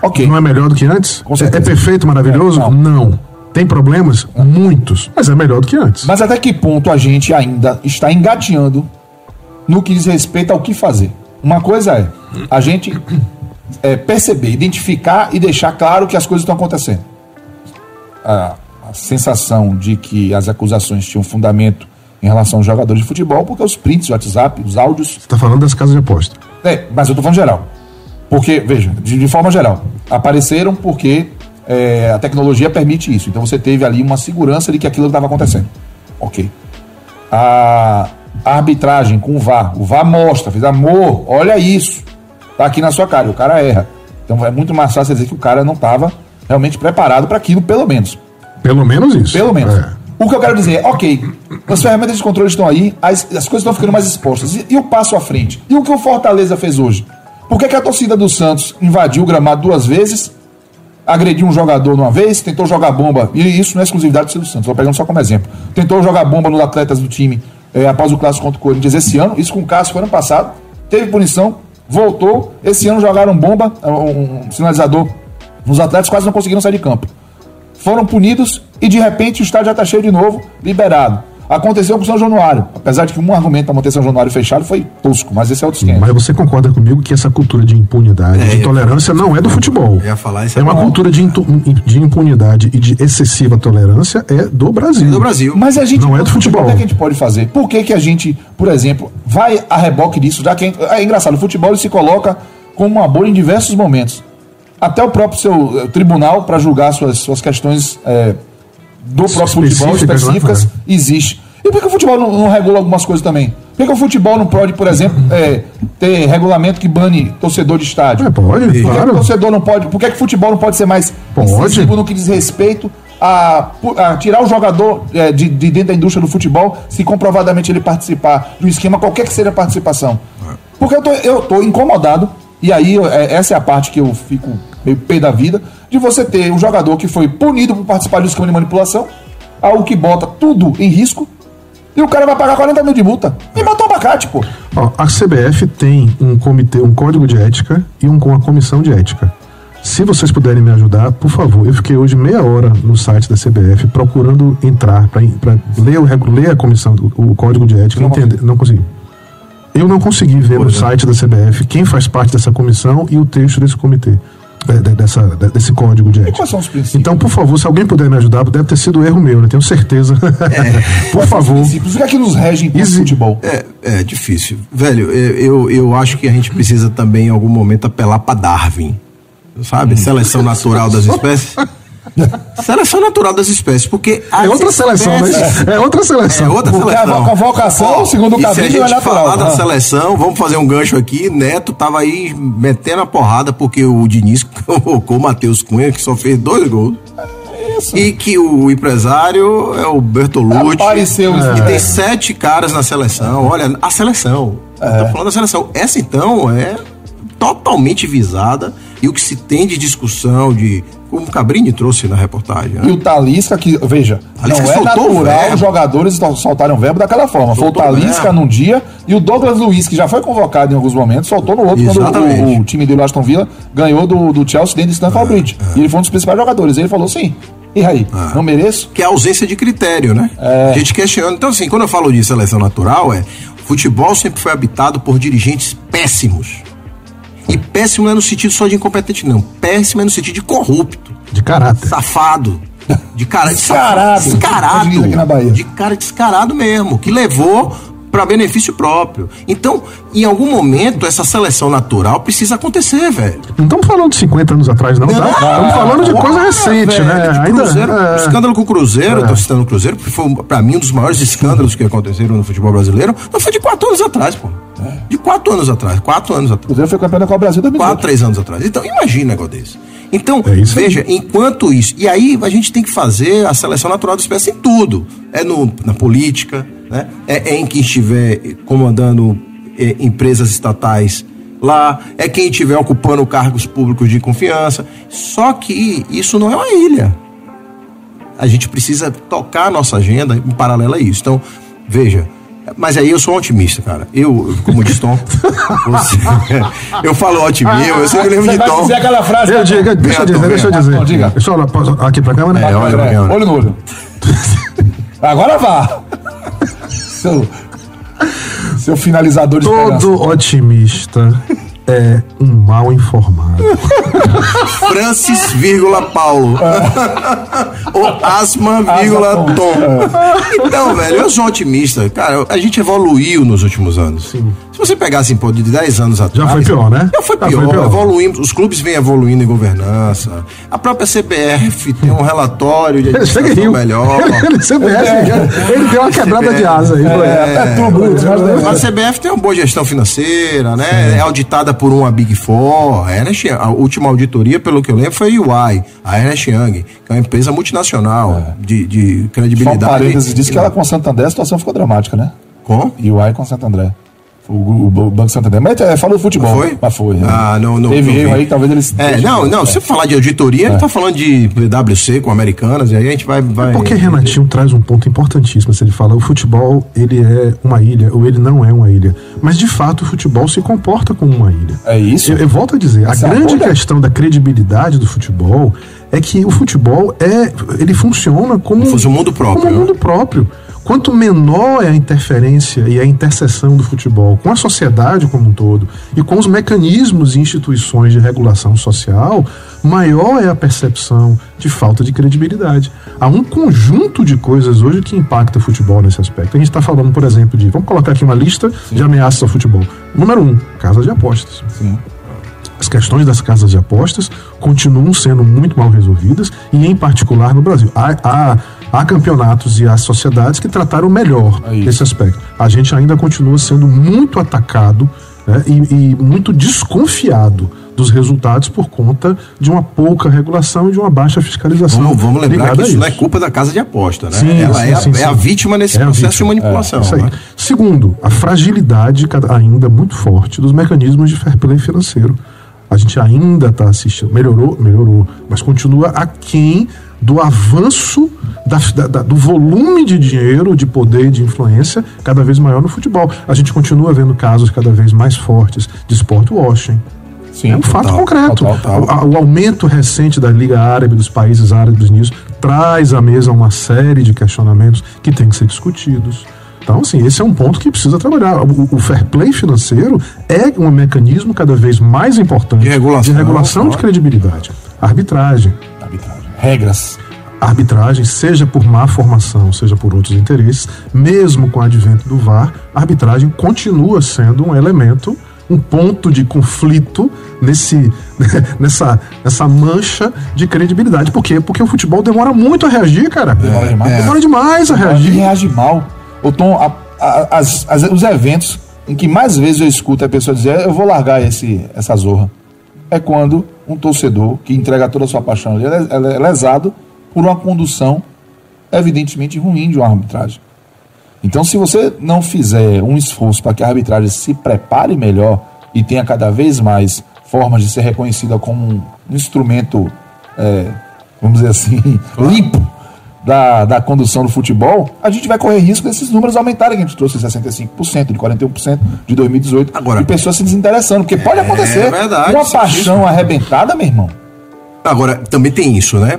Ok. Não é melhor do que antes? Com É, é perfeito, maravilhoso? É, não. não. Tem problemas? Muitos. Mas é melhor do que antes. Mas até que ponto a gente ainda está engateando no que diz respeito ao que fazer? Uma coisa é a gente é, perceber, identificar e deixar claro que as coisas estão acontecendo. A, a sensação de que as acusações tinham fundamento em relação aos jogadores de futebol, porque os prints, o WhatsApp, os áudios. Você tá falando das casas de aposta. É, mas eu tô falando geral. Porque, veja, de, de forma geral, apareceram porque é, a tecnologia permite isso. Então você teve ali uma segurança de que aquilo estava acontecendo. Ok. A, a arbitragem com o VAR. O VAR mostra, fez amor, olha isso. Tá aqui na sua cara, e o cara erra. Então é muito mais fácil dizer que o cara não estava realmente preparado para aquilo, pelo menos. Pelo menos isso. Pelo menos. É. O que eu quero dizer é, ok, as ferramentas de controle estão aí, as, as coisas estão ficando mais expostas. E, e o passo à frente? E o que o Fortaleza fez hoje? Por que, que a torcida do Santos invadiu o gramado duas vezes, agrediu um jogador uma vez, tentou jogar bomba, e isso não é exclusividade do Santos, estou pegando só como exemplo. Tentou jogar bomba nos atletas do time eh, após o clássico contra o Corinthians esse ano, isso com o Cássio foi ano passado, teve punição, voltou, esse ano jogaram bomba, um, um sinalizador. Nos atletas, quase não conseguiram sair de campo. Foram punidos e de repente o estádio já está cheio de novo, liberado. Aconteceu com o São Januário. Apesar de que um argumento para manter São Januário fechado foi tosco, mas esse é outro esquema. Mas você concorda comigo que essa cultura de impunidade, É, de tolerância, não é do futebol. Eu ia falar isso É uma agora. cultura de, de impunidade e de excessiva tolerância é do Brasil. do Brasil. Mas a gente Não é do futebol. O que é que a gente pode fazer? Por que, que a gente, por exemplo, vai a reboque disso? Já que é, é engraçado, o futebol se coloca como uma bolha em diversos momentos. Até o próprio seu eh, tribunal para julgar suas, suas questões eh, do próprio futebol Específicas, né? existe. E por que o futebol não, não regula algumas coisas também? Por que, o futebol não pode, por exemplo, eh, ter regulamento que bane torcedor de estádio? É, pode, Por que, que o claro. torcedor não pode? Por que, que o futebol não pode ser mais Pode. no que diz respeito a, a tirar o jogador é, de, de dentro da indústria do futebol se comprovadamente ele participar do esquema, qualquer que seja a participação? Porque eu tô, eu tô incomodado, e aí é, essa é a parte que eu fico meio pé da vida, de você ter um jogador que foi punido por participar de um esquema de manipulação, algo que bota tudo em risco, e o cara vai pagar 40 mil de multa. E botou abacate, pô. Ó, a CBF tem um comitê, um código de ética e um, uma comissão de ética. Se vocês puderem me ajudar, por favor, eu fiquei hoje meia hora no site da CBF procurando entrar para ler, o ler a comissão, o, o código de ética, Não entender. Não consegui. Eu não consegui ver no é. site da CBF quem faz parte dessa comissão e o texto desse comitê, dessa, de- desse código de ética. quais são os princípios? Então, por favor, se alguém puder me ajudar, deve ter sido erro meu, né? Tenho certeza. *laughs* por favor. O que é que nos rege enquanto Exi- futebol? É, é difícil. Velho, eu, eu, eu acho que a gente precisa também, em algum momento, apelar pra Darwin. Sabe? Seleção natural das espécies. *laughs* *laughs* Seleção natural das espécies, porque. É outra seleção, né? É outra seleção. É outra Porque a seleção. convocação, segundo o e se a gente é natural. falar da Ah. seleção, vamos fazer um gancho aqui. Neto tava aí metendo a porrada porque o Diniz *laughs* convocou o Matheus Cunha, que só fez dois gols. Isso. E que o empresário é o Bertolucci. Apareceu, E é. tem sete caras na seleção. Olha, a seleção. Estou falando da seleção. Essa, então, é totalmente visada. E o que se tem de discussão, de. Como o Cabrini trouxe na reportagem. E Né? o Talisca, que, veja, Talisca não é soltou natural os jogadores sol- soltarem o verbo daquela forma. Foi o Soltou Talisca verbo. num dia e o Douglas Luiz, que já foi convocado em alguns momentos, soltou no outro quando Exatamente. o, o time dele, Aston Villa, ganhou do, do Chelsea dentro de Stamford Bridge. E ele foi um dos principais jogadores. Ele falou, sim, e aí, não mereço? que é a ausência de critério, né? A gente questiona. Então, assim, quando eu falo de seleção natural, é futebol sempre foi habitado por dirigentes péssimos. E péssimo não é no sentido só de incompetente, não. Péssimo é no sentido de corrupto, De caráter. safado. De cara Descarado. Descarado. Bahia. De cara descarado mesmo, que levou para benefício próprio. Então, em algum momento, essa seleção natural precisa acontecer, velho. Não estamos falando de 50 anos atrás, não, tá? Estamos falando de coisa recente, velho, né? de Ainda. Cruzeiro, é. o escândalo com o Cruzeiro, eu tô citando o Cruzeiro, porque foi, pra mim, um dos maiores escândalos que aconteceram no futebol brasileiro. Não foi de quatro anos atrás, pô. De quatro anos atrás, quatro anos O atrás. Cruzeiro foi campeão da Copa Brasil 2018. Quatro, três anos atrás. Então, imagina um negócio desse. Então, É veja, enquanto isso. E aí a gente tem que fazer a seleção natural da espécie em tudo. É no, na política, né? É, é em quem estiver comandando é, empresas estatais lá, é quem estiver ocupando cargos públicos de confiança. Só que isso não é uma ilha. A gente precisa tocar a nossa agenda em paralelo a isso. Então, veja. Mas aí eu sou um otimista, cara. Eu, como diz Tom, *laughs* você- eu falo otimismo, eu sempre lembro Você de vai Tom. dizer aquela frase... Eu digo, deixa eu dizer, deixa eu dizer. Não, diga. Deixa eu olhar pra- aqui pra câmera. É, olha, André, olha. olho no olho. Agora vá. Seu, seu finalizador de esperança. Todo otimista é um mal informado. *laughs* Francis, vírgula Paulo. *laughs* Ou asma, vírgula Tom. Então, velho, eu sou otimista. Cara, a gente evoluiu nos últimos anos. Se você pegar assim, pô, de 10 anos atrás. foi pior, né? Já foi Já pior. foi pior. Evoluímos, os clubes vêm evoluindo em governança. A própria CBF tem um relatório de administração melhor. Ele, sempre é, ele deu uma quebrada de asa aí. É, é tudo, Bruto, mas deve- A CBF tem uma boa gestão financeira, né? É auditada por uma Big Four. A, Ernest a última auditoria, pelo que eu lembro, foi a UI, a Ernest Young, que é uma empresa multinacional de, de Só um credibilidade. parênteses, disse que ela com Santo André a situação ficou dramática, né? Com? E AI com Santo André. O, o, Banco Santo André. Mas é, falou do futebol. Foi? Mas foi. né? Ah, não, não. Teve não erro aí, talvez eles. É, não, não. Se você falar de auditoria, ele tá falando de PwC com americanas, e aí a gente vai. vai... Porque Renatinho traz um ponto importantíssimo. Se ele fala, o futebol ele é uma ilha ou ele não é uma ilha. Mas de fato o futebol se comporta como uma ilha. É isso? Eu, eu volto a dizer, a Essa grande onda- questão da credibilidade do futebol é que o futebol é, ele funciona como fosse um mundo próprio, Como um né? mundo próprio. Quanto menor é a interferência e a interseção do futebol com a sociedade como um todo e com os mecanismos e instituições de regulação social, maior é a percepção de falta de credibilidade. Há um conjunto de coisas hoje que impacta o futebol nesse aspecto. A gente está falando, por exemplo, de. Vamos colocar aqui uma lista de ameaças ao futebol. Número um, casas de apostas. Sim. As questões das casas de apostas continuam sendo muito mal resolvidas e, em particular, no Brasil. Há, há, há campeonatos e há sociedades que trataram melhor É isso. esse aspecto. A gente ainda continua sendo muito atacado né, e, e muito desconfiado dos resultados por conta de uma pouca regulação e de uma baixa fiscalização. Vamos, vamos lembrar que a isso não é culpa da casa de aposta, né? Sim, Ela sim, é, a, sim, é a vítima nesse É processo vítima. de manipulação. Isso aí. né? Segundo, a fragilidade ainda muito forte dos mecanismos de fair play financeiro. A gente ainda está assistindo, melhorou, melhorou, mas continua aquém do avanço da- da- do volume de dinheiro, de poder, de influência cada vez maior no futebol. A gente continua vendo casos cada vez mais fortes de sport washing. Sim, é um fato total, concreto. total, total. O, o aumento recente da Liga Árabe, dos países árabes nisso, traz à mesa uma série de questionamentos que têm que ser discutidos. Então, assim, esse é um ponto que precisa trabalhar. O, o fair play financeiro é um mecanismo cada vez mais importante De regulação, de, regulação de credibilidade. Arbitragem. Arbitragem. Regras. Arbitragem, seja por má formação, seja por outros interesses, mesmo com o advento do VAR, a arbitragem continua sendo um elemento, um ponto de conflito nesse, *laughs* nessa, nessa mancha de credibilidade. Por quê? Porque o futebol demora muito a reagir, cara. Demora demais. Demora demais a reagir. reage mal. O Tom, a- a- as- as- os eventos em que mais vezes eu escuto a pessoa dizer eu vou largar esse, essa zorra é quando um torcedor que entrega toda a sua paixão ali, é, é lesado por uma condução evidentemente ruim de uma arbitragem. Então, se você não fizer um esforço para que a arbitragem se prepare melhor e tenha cada vez mais formas de ser reconhecida como um instrumento, é, vamos dizer assim, *laughs* limpo da, da condução do futebol, a gente vai correr risco desses números aumentarem, que a gente trouxe 65%, de 41% de 2018, Agora- e pessoas se desinteressando, porque pode acontecer verdade, uma sim, paixão arrebentada, meu irmão. Agora, também tem isso, né?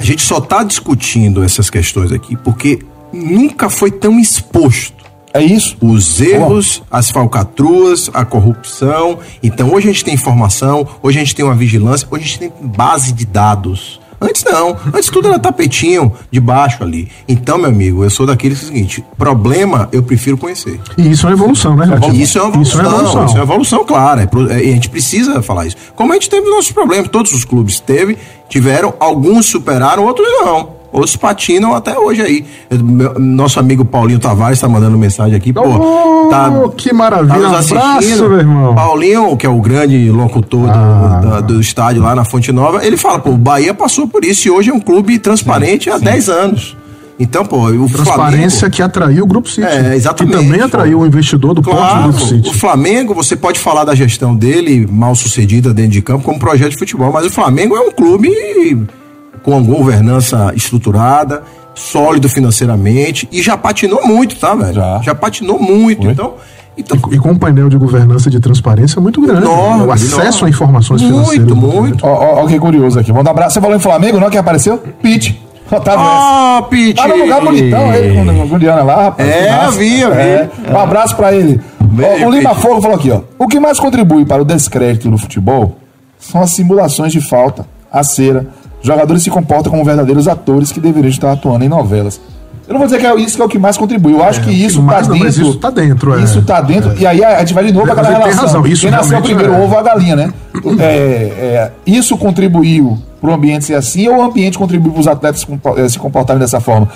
A gente só está discutindo essas questões aqui porque nunca foi tão exposto É isso. os erros, as falcatruas, a corrupção. Então, hoje a gente tem informação, hoje a gente tem uma vigilância, hoje a gente tem base de dados. Antes não, antes tudo era tapetinho de baixo ali. Então, meu amigo, eu sou daqueles que é o seguinte: problema eu prefiro conhecer. E isso é uma evolução, né, Ratinho? Isso é uma evolução. Isso é uma evolução. Isso é uma evolução, claro. É é- e a gente precisa falar isso. Como a gente teve nossos problemas, todos os clubes teve, tiveram, alguns superaram, outros não. Outros patinam até hoje aí. Eu- meu- nosso amigo Paulinho Tavares está mandando mensagem aqui, pô. Oh, tá, que maravilha. tá nos abraço, meu irmão. Paulinho, que é o grande locutor do- Ah. da- do, estádio lá na Fonte Nova, ele fala, pô, o Bahia passou por isso e hoje é um clube transparente há 10 anos. Então, pô, o Transparência Flamengo, que atraiu o Grupo City. É, exatamente. E também atraiu o investidor do porte do Claro, Grupo City. o Flamengo, você pode falar da gestão dele mal sucedida dentro de campo como projeto de futebol, mas o Flamengo é um clube com governança estruturada, sólido financeiramente e já patinou muito, tá, velho? Já. patinou muito. Foi. Então, então E com um painel de governança e de transparência muito grande. Enorme, o acesso enorme. a informações financeiras. Muito, muito muito. Ó, ó, ó, que curioso aqui. Vamos dar um abraço. Você falou em Flamengo, não? Quem apareceu? Pete. *laughs* Otávio Messi. Ah, Pete! Tá num lugar bonitão ele com a Juliana lá, rapaz. É, vi, eu vi. É. Um abraço pra ele. O Lima. Fogo falou aqui, ó. O que mais contribui para o descrédito no futebol são as simulações de falta, a cera. Jogadores se comportam como verdadeiros atores que deveriam estar atuando em novelas. Eu não vou dizer que é isso que é o que mais contribui. Eu acho que o que isso mais tá não, mas dentro. isso tá dentro, é. Isso tá dentro. E aí a gente vai de novo aquela ele tem relação. razão, isso Quem nasceu primeiro, é. ovo ou a galinha, né? *coughs* É, é, isso contribuiu para o ambiente ser assim ou o ambiente contribuiu para os atletas eh, se comportarem dessa forma?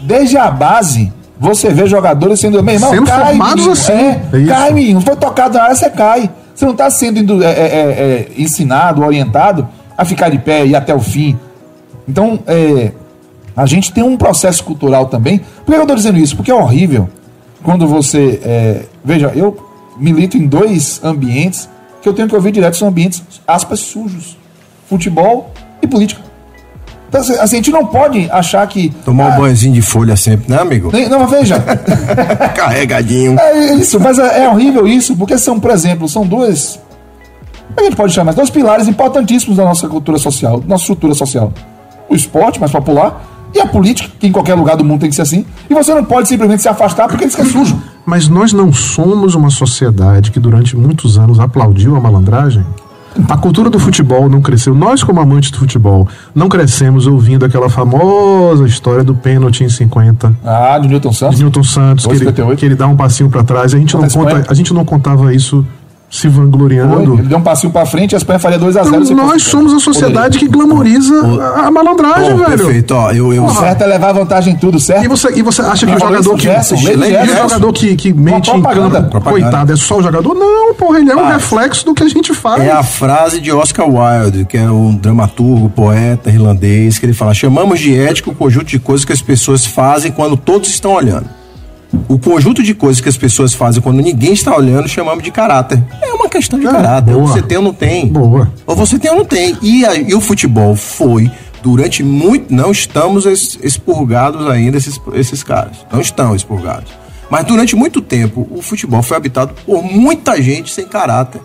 Desde a base, você vê jogadores sendo. Meu irmão, Sendo cai, formados menino, assim. É, É cai, menino. Foi tocado na área, você cai. Você não está sendo é, é, é, é, ensinado, orientado a ficar de pé e até o fim. Então, é, a gente tem um processo cultural também. Por que eu estou dizendo isso? Porque é horrível quando você. é, veja, eu milito em dois ambientes que eu tenho que ouvir direto, são ambientes, aspas, sujos: futebol e política. Então, assim, a gente não pode achar que. Tomar um ah, banhozinho de folha sempre, né, amigo? nem- Não, veja. *laughs* Carregadinho. É isso, mas é, é horrível isso, porque são, por exemplo, são duas. A gente pode chamar? Dois pilares importantíssimos da nossa cultura social, nossa estrutura social. O esporte mais popular e a política, que em qualquer lugar do mundo tem que ser assim. E você não pode simplesmente se afastar porque que é sujo. Mas nós não somos uma sociedade que durante muitos anos aplaudiu a malandragem. A cultura do futebol não cresceu. Nós, como amantes do futebol, não crescemos ouvindo aquela famosa história do pênalti em 50 Ah, de Newton de Santos. Newton Santos, que ele, 58. que ele dá um passinho pra trás. A gente, não conta, a gente não contava isso se Foi, vangloriando. Ele deu um passinho pra frente e a Espanha faria 2x0. Então, nós somos a sociedade que glamoriza a a malandragem, Bom, velho. perfeito, ó. Eu, eu, O certo é levar vantagem em tudo, certo? E você, e você acha que o jogador isso? que. Gerson, o jogador que, que mente em propaganda. campo, Propaganda. coitado, é só o jogador? Não, porra, ele é um Ah. reflexo do que a gente faz. É a frase de Oscar Wilde, que é um dramaturgo, poeta irlandês, que ele fala: chamamos de ética o conjunto de coisas que as pessoas fazem quando todos estão olhando. O conjunto de coisas que as pessoas fazem quando ninguém está olhando, chamamos de caráter. É uma questão de É, caráter. Ou boa. você tem ou não tem. Boa. Ou você tem ou não tem. E, a- e o futebol foi, durante muito. Não estamos es- expurgados ainda, esses, esses caras. Não estão expurgados. Mas durante muito tempo, o futebol foi habitado por muita gente sem caráter.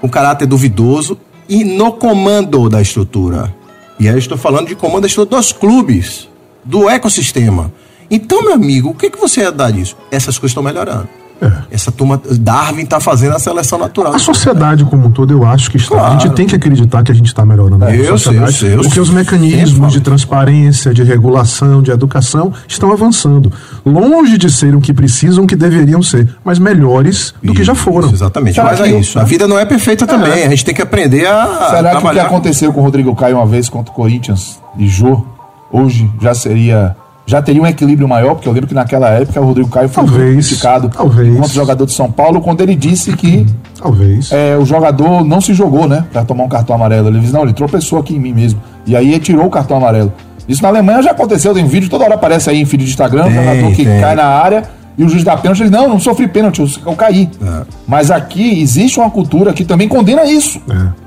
Com caráter duvidoso e no comando da estrutura. E aí eu estou falando de comando da estrutura dos clubes, do ecossistema. Então, meu amigo, o que, que você ia dar disso? Essas coisas estão melhorando. É. Essa turma, Darwin está fazendo a seleção natural. A sociedade como um todo, eu acho que está. A Claro. gente tem que acreditar que a gente está melhorando. a Eu sei, sociedade, eu sei, eu Porque os mecanismos de transparência, de regulação, de educação estão avançando. Longe de serem o que precisam, o que deveriam ser, mas melhores do que já foram. Isso, exatamente. Será Mas é isso. A vida não é perfeita também. A gente tem que aprender a Será que o que aconteceu com o Rodrigo Caio uma vez contra o Corinthians e Jô, hoje já seria. Já teria um equilíbrio maior, porque eu lembro que naquela época o Rodrigo Caio foi Talvez, criticado talvez. contra o jogador de São Paulo, quando ele disse que Talvez. é, o jogador não se jogou, né? Pra tomar um cartão amarelo. Ele disse, não, ele tropeçou aqui em mim mesmo. E aí ele tirou o cartão amarelo. Isso na Alemanha já aconteceu, tem vídeo, toda hora aparece aí em feed de Instagram, Tem, jogador que tem. cai na área e o juiz dá pênalti, ele, não, não sofri pênalti, eu, eu caí. É. Mas aqui existe uma cultura que também condena isso.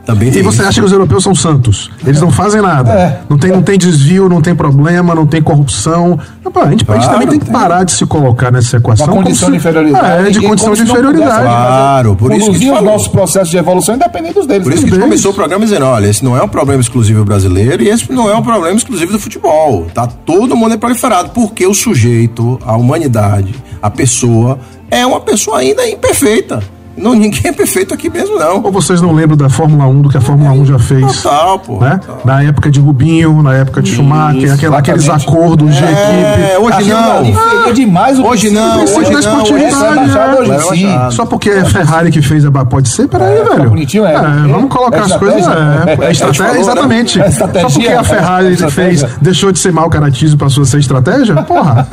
Também E tem você isso. acha que os europeus são santos? Eles não fazem nada. É. Não, tem, não tem desvio, não tem problema, não tem corrupção. A, gente, a gente Claro, também tem que tem. parar de se colocar nessa equação. Uma condição se- de inferioridade. É, de condição de inferioridade. fazer- Claro, por isso conduzir falou. nossos processos de evolução independente dos deles. Por isso que a gente Deles. começou o programa dizendo, olha, esse não é um problema exclusivo brasileiro e esse não é um problema exclusivo do futebol. Tá todo mundo é proliferado, porque o sujeito, a humanidade, a pessoa, é uma pessoa ainda imperfeita. Não, ninguém é perfeito aqui mesmo, não. Ou vocês não lembram da Fórmula 1, do que a Fórmula 1 já fez? Total, pô. Né? total. Na época de Rubinho, na época de Schumacher, aquela- aqueles acordos de É, equipe. hoje Aquilo não. ali feria demais o Hoje não, hoje da não, hoje é é. hoje, sim. Só porque é Ferrari que fez a pode ser, peraí, tá velho. bonitinho, é. vamos colocar É as coisas. É, é estratégia, falou, né? exatamente. É estratégia, Só porque a é Ferrari estratégia. fez, deixou de ser mau caratismo passou a ser estratégia? Porra.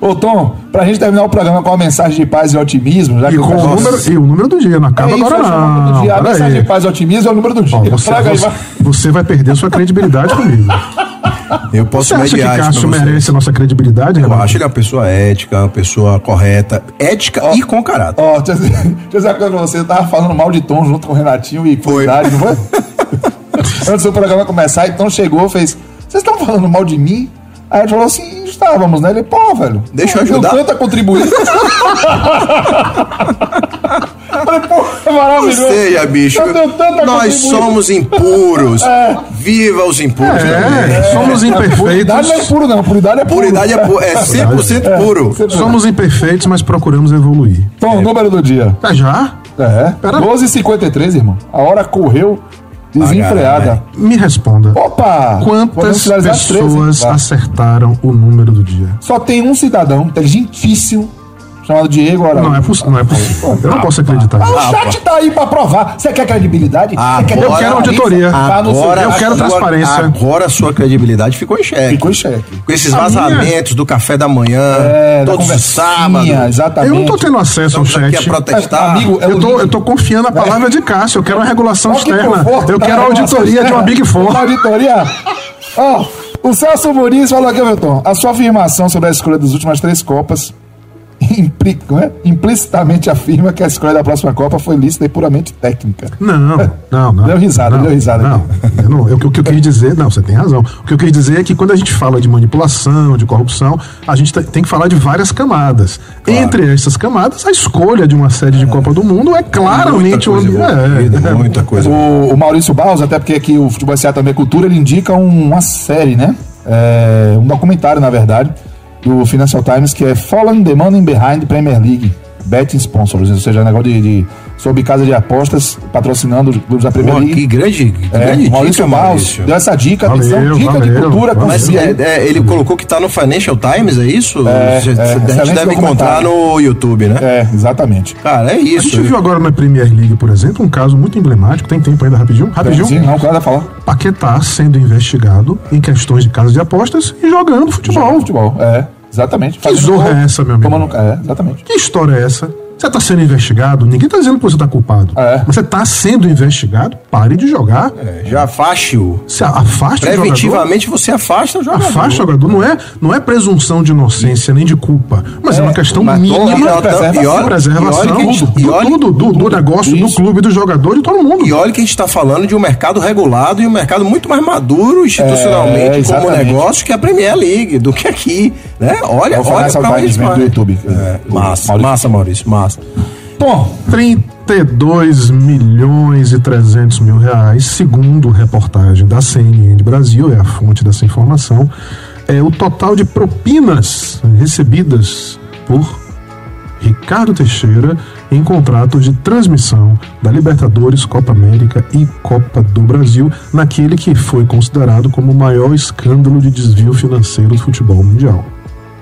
Ô, Tom, pra gente terminar o programa com uma mensagem de paz e otimismo, já E, que com o número, e o número do dia, não acaba É isso, agora é o número do dia. A mensagem de paz e otimismo é o número do dia. Ó, você, Traga aí, você, vai. você vai perder sua credibilidade comigo. Eu posso Você acha que Cássio merece a nossa credibilidade, Eu Renato? acho ele uma pessoa ética, uma pessoa correta, ética e com caráter. Ó, deixa eu dizer deixa eu dizer uma coisa pra você. Eu tava falando mal de Tom junto com o Renatinho e Foi. Cuidade, não foi? *laughs* Antes do programa começar, então chegou fez. Vocês estão falando mal de mim? Aí a gente falou assim, estávamos, né? Ele, pô, velho. Deixa eu ajudar. tanto a contribuir. *laughs* Falei, pô, é maravilhoso. Ou seja, bicho, nós somos impuros. Viva os impuros. É, somos Puridade não é imperfeitos. puro, não. Puridade é puro. Puridade é, pu- é 100% puro. Somos imperfeitos, mas procuramos evoluir. Então, o número do dia. Tá já? É. Pera- 12h53, irmão. A hora correu desenfreada. caralho. Me responda. Opa! Quantas 13, pessoas vai. acertaram o número do dia? Só tem um cidadão inteligentíssimo chamado Diego Araújo. Não é possível. Não é possível. Eu não posso acreditar Ah, o chat tá aí pra provar. Você quer credibilidade? Ah, Você quer eu quero auditoria. Tá Agora, eu chat. quero agora- transparência. Agora a sua credibilidade ficou em xeque. Ficou em xeque. Com esses A vazamentos do café da manhã, É, todos os sábados. Exatamente. Eu não tô tendo acesso ao Estamos aqui a chat. protestar. Amigo, é Eu tô, eu tô confiando na palavra de Cássio. Eu quero uma regulação externa. conforto, Eu tá? quero a auditoria de uma Big Four. Uma auditoria. Ó, o Celso Muniz falou aqui, Milton. A sua afirmação sobre a escolha das últimas três Copas impli- é? implicitamente afirma que a escolha da próxima Copa foi lícita e puramente técnica. Não, não, não. Deu risada, não, deu risada Não, eu não eu- o que eu quis dizer, não, você tem razão. O que eu quis dizer é que quando a gente fala de manipulação, de corrupção, a gente te- tem que falar de várias camadas. Entre essas camadas, a escolha de uma sede de Copa do Mundo é claramente muita coisa envolvida, é, muita coisa. O, o Maurício Barros, até porque aqui o Futebol SA também é cultura, ele indica um- uma série, né? É, um documentário, na verdade, do Financial Times, que é Fallen the Money Behind Premier League Betting Sponsors, ou seja, negócio de, de sobre casa de apostas patrocinando os clubes da Premier Pô, League. que grande, que É, grande Maurício dica, Barros deu essa dica, atenção, Valeu, dica de valeu, cultura, valeu. Mas é, é, ele colocou que tá no Financial Times, é isso? É, Você- é, a gente deve encontrar no YouTube, né? É, exatamente. Cara, é A isso. gente viu agora na Premier League, por exemplo, um caso muito emblemático. Tem tempo ainda, rapidinho? Rapidinho. Sim, não, o cara vai falar. Paquetá sendo investigado em questões de casa de apostas e jogando futebol. Futebol, é, exatamente. Que zorra é essa, meu amigo? Tomando- é, exatamente. Que história é essa? Você está sendo investigado? Ninguém está dizendo que você está culpado. É. Você está sendo investigado? Pare de jogar. É, Já afaste-o. Se afaste o jogador. Preventivamente você afasta o jogador. Afasta o jogador. Não é, não é presunção de inocência nem de culpa, mas é, uma questão mas mínima de preservação, e preservação e gente- do, olha- tudo, do, do negócio, do Isso. clube, do jogador, de todo mundo. E olha que a gente está falando de um mercado regulado e um mercado muito mais maduro É, institucionalmente como exatamente. negócio que a Premier League, do que aqui. Né? Olha, É o olha vai. do YouTube. É, O massa, Maurício. massa, Maurício, massa. Tom, 32 milhões e 300 mil reais, segundo reportagem da CNN de Brasil, é a fonte dessa informação, é o total de propinas recebidas por Ricardo Teixeira em contrato de transmissão da Libertadores, Copa América e Copa do Brasil, naquele que foi considerado como o maior escândalo de desvio financeiro do futebol mundial.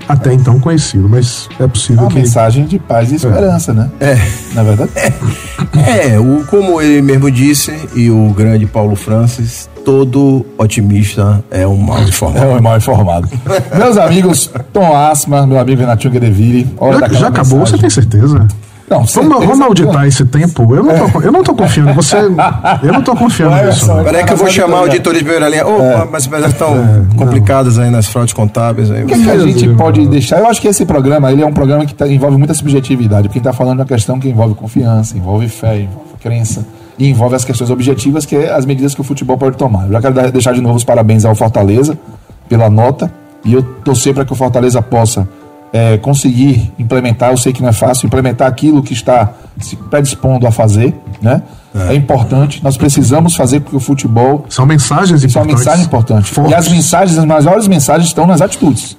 Até então conhecido, mas é possível uma que mensagem de paz e esperança, né? É. Na verdade? É, o, como ele mesmo disse, e o grande Paulo Francis, todo otimista é um mal informado. É um mal informado. Meus amigos, Tom Asma, meu amigo Renatinho Guedeville, hora já, já acabou, mensagem. você tem certeza? Não, Vamos, certeza vamos auditar esse tempo? Eu não tô, eu não tô confiando. Você, eu não tô confiando nisso. Não. Peraí que eu vou chamar a fazendo auditoria de primeira linha. Opa, É. mas mas estão complicadas aí nas fraudes contábeis. Aí. O que, que a gente Deus. pode deixar? Eu acho que esse programa ele é um programa que tá- envolve muita subjetividade, porque está falando de uma questão que envolve confiança, envolve fé, envolve crença e envolve as questões objetivas, que é as medidas que o futebol pode tomar. Eu já quero deixar de novo os parabéns ao Fortaleza pela nota e eu torcer para que o Fortaleza possa é, conseguir implementar. Eu sei que não é fácil implementar aquilo que está se predispondo a fazer, né? É, importante. Nós precisamos fazer com que o futebol São mensagens isso é uma importantes. Fortes. E as mensagens, as maiores mensagens estão nas atitudes.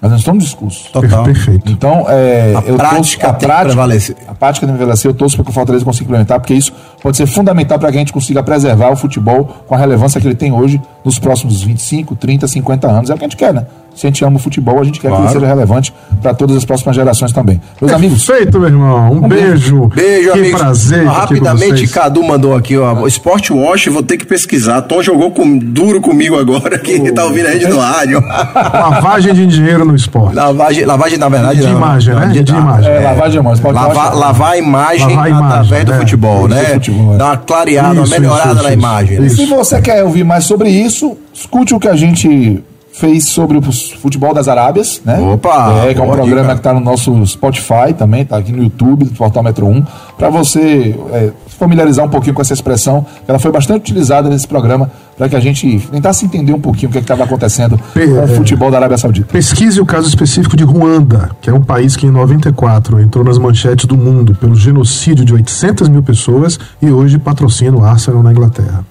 Nós não estamos no discurso. Total. Perfeito. Então, é, A eu prática tem que prevalecer. A prática tem que prevalecer. Eu torço para que o Fortaleza consiga implementar, porque isso pode ser fundamental para que a gente consiga preservar o futebol com a relevância que ele tem hoje nos próximos 25, 30, 50 anos. É o que a gente quer, né? Se a gente ama o futebol, a gente quer que ele Claro. seja relevante para todas as próximas gerações também. Meus amigos, Perfeito, meu irmão. Um, beijo. Beijo, que amigos. prazer. estar aqui com Rapidamente, vocês. Cadu mandou aqui, ó. Sport Wash, vou ter que pesquisar. Tom jogou com- duro comigo agora, que tá ouvindo a gente no rádio. Lavagem de dinheiro no esporte. lavagem, lavagem, na verdade, De não. imagem, né? De imagem. é, lavagem de mãos. Pode Lavar, a imagem Lavar a imagem, através do né? futebol, né? futebol, é. Dar uma clareada, uma Isso, melhorada isso, na isso. imagem. né? Se você quer ouvir mais sobre isso, escute o que a gente fez sobre o futebol das Arábias, né? Opa, É, que é um programa dica. que está no nosso Spotify também, tá aqui no YouTube, do Portal Metro 1, para você é, familiarizar um pouquinho com essa expressão. Ela foi bastante utilizada nesse programa para que a gente tentasse entender um pouquinho o que estava acontecendo Pe- com o é. futebol da Arábia Saudita. Pesquise o caso específico de Ruanda, que é um país que em 94 entrou nas manchetes do mundo pelo genocídio de 800 mil pessoas e hoje patrocina o Arsenal na Inglaterra.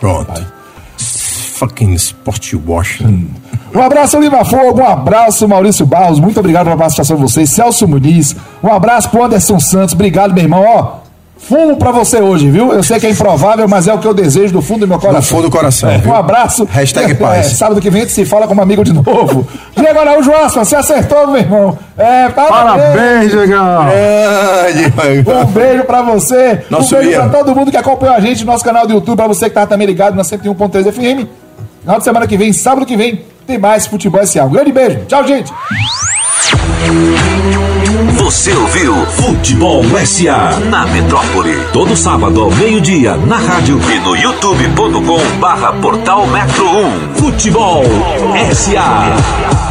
Pronto. Fucking Sport Wash. *laughs* Um abraço, Lima Fogo, um abraço, Maurício Barros, muito obrigado pela participação de vocês. Celso Muniz, um abraço pro Anderson Santos, obrigado, meu irmão. Ó, fumo pra você hoje, viu? Eu sei que é improvável, mas é o que eu desejo do fundo do meu coração. Do fundo do coração, É, um abraço. Hashtag *laughs* paz. É, sábado que vem a gente se fala como amigo de novo. Diego Araújo Aspa, você acertou, meu irmão. É, parabéns. Parabéns! Grande, Um beijo pra você. Nosso um beijo Ian. pra todo mundo que acompanhou a gente no nosso canal do YouTube, pra você que tá também ligado na 101.3 FM. Final de semana que vem, sábado que vem, tem mais Futebol S.A. Um grande beijo. Tchau, gente. Você ouviu Futebol SA na Metrópole. Todo sábado ao meio-dia na rádio e no youtube.com barra portal Metro 1. Futebol SA.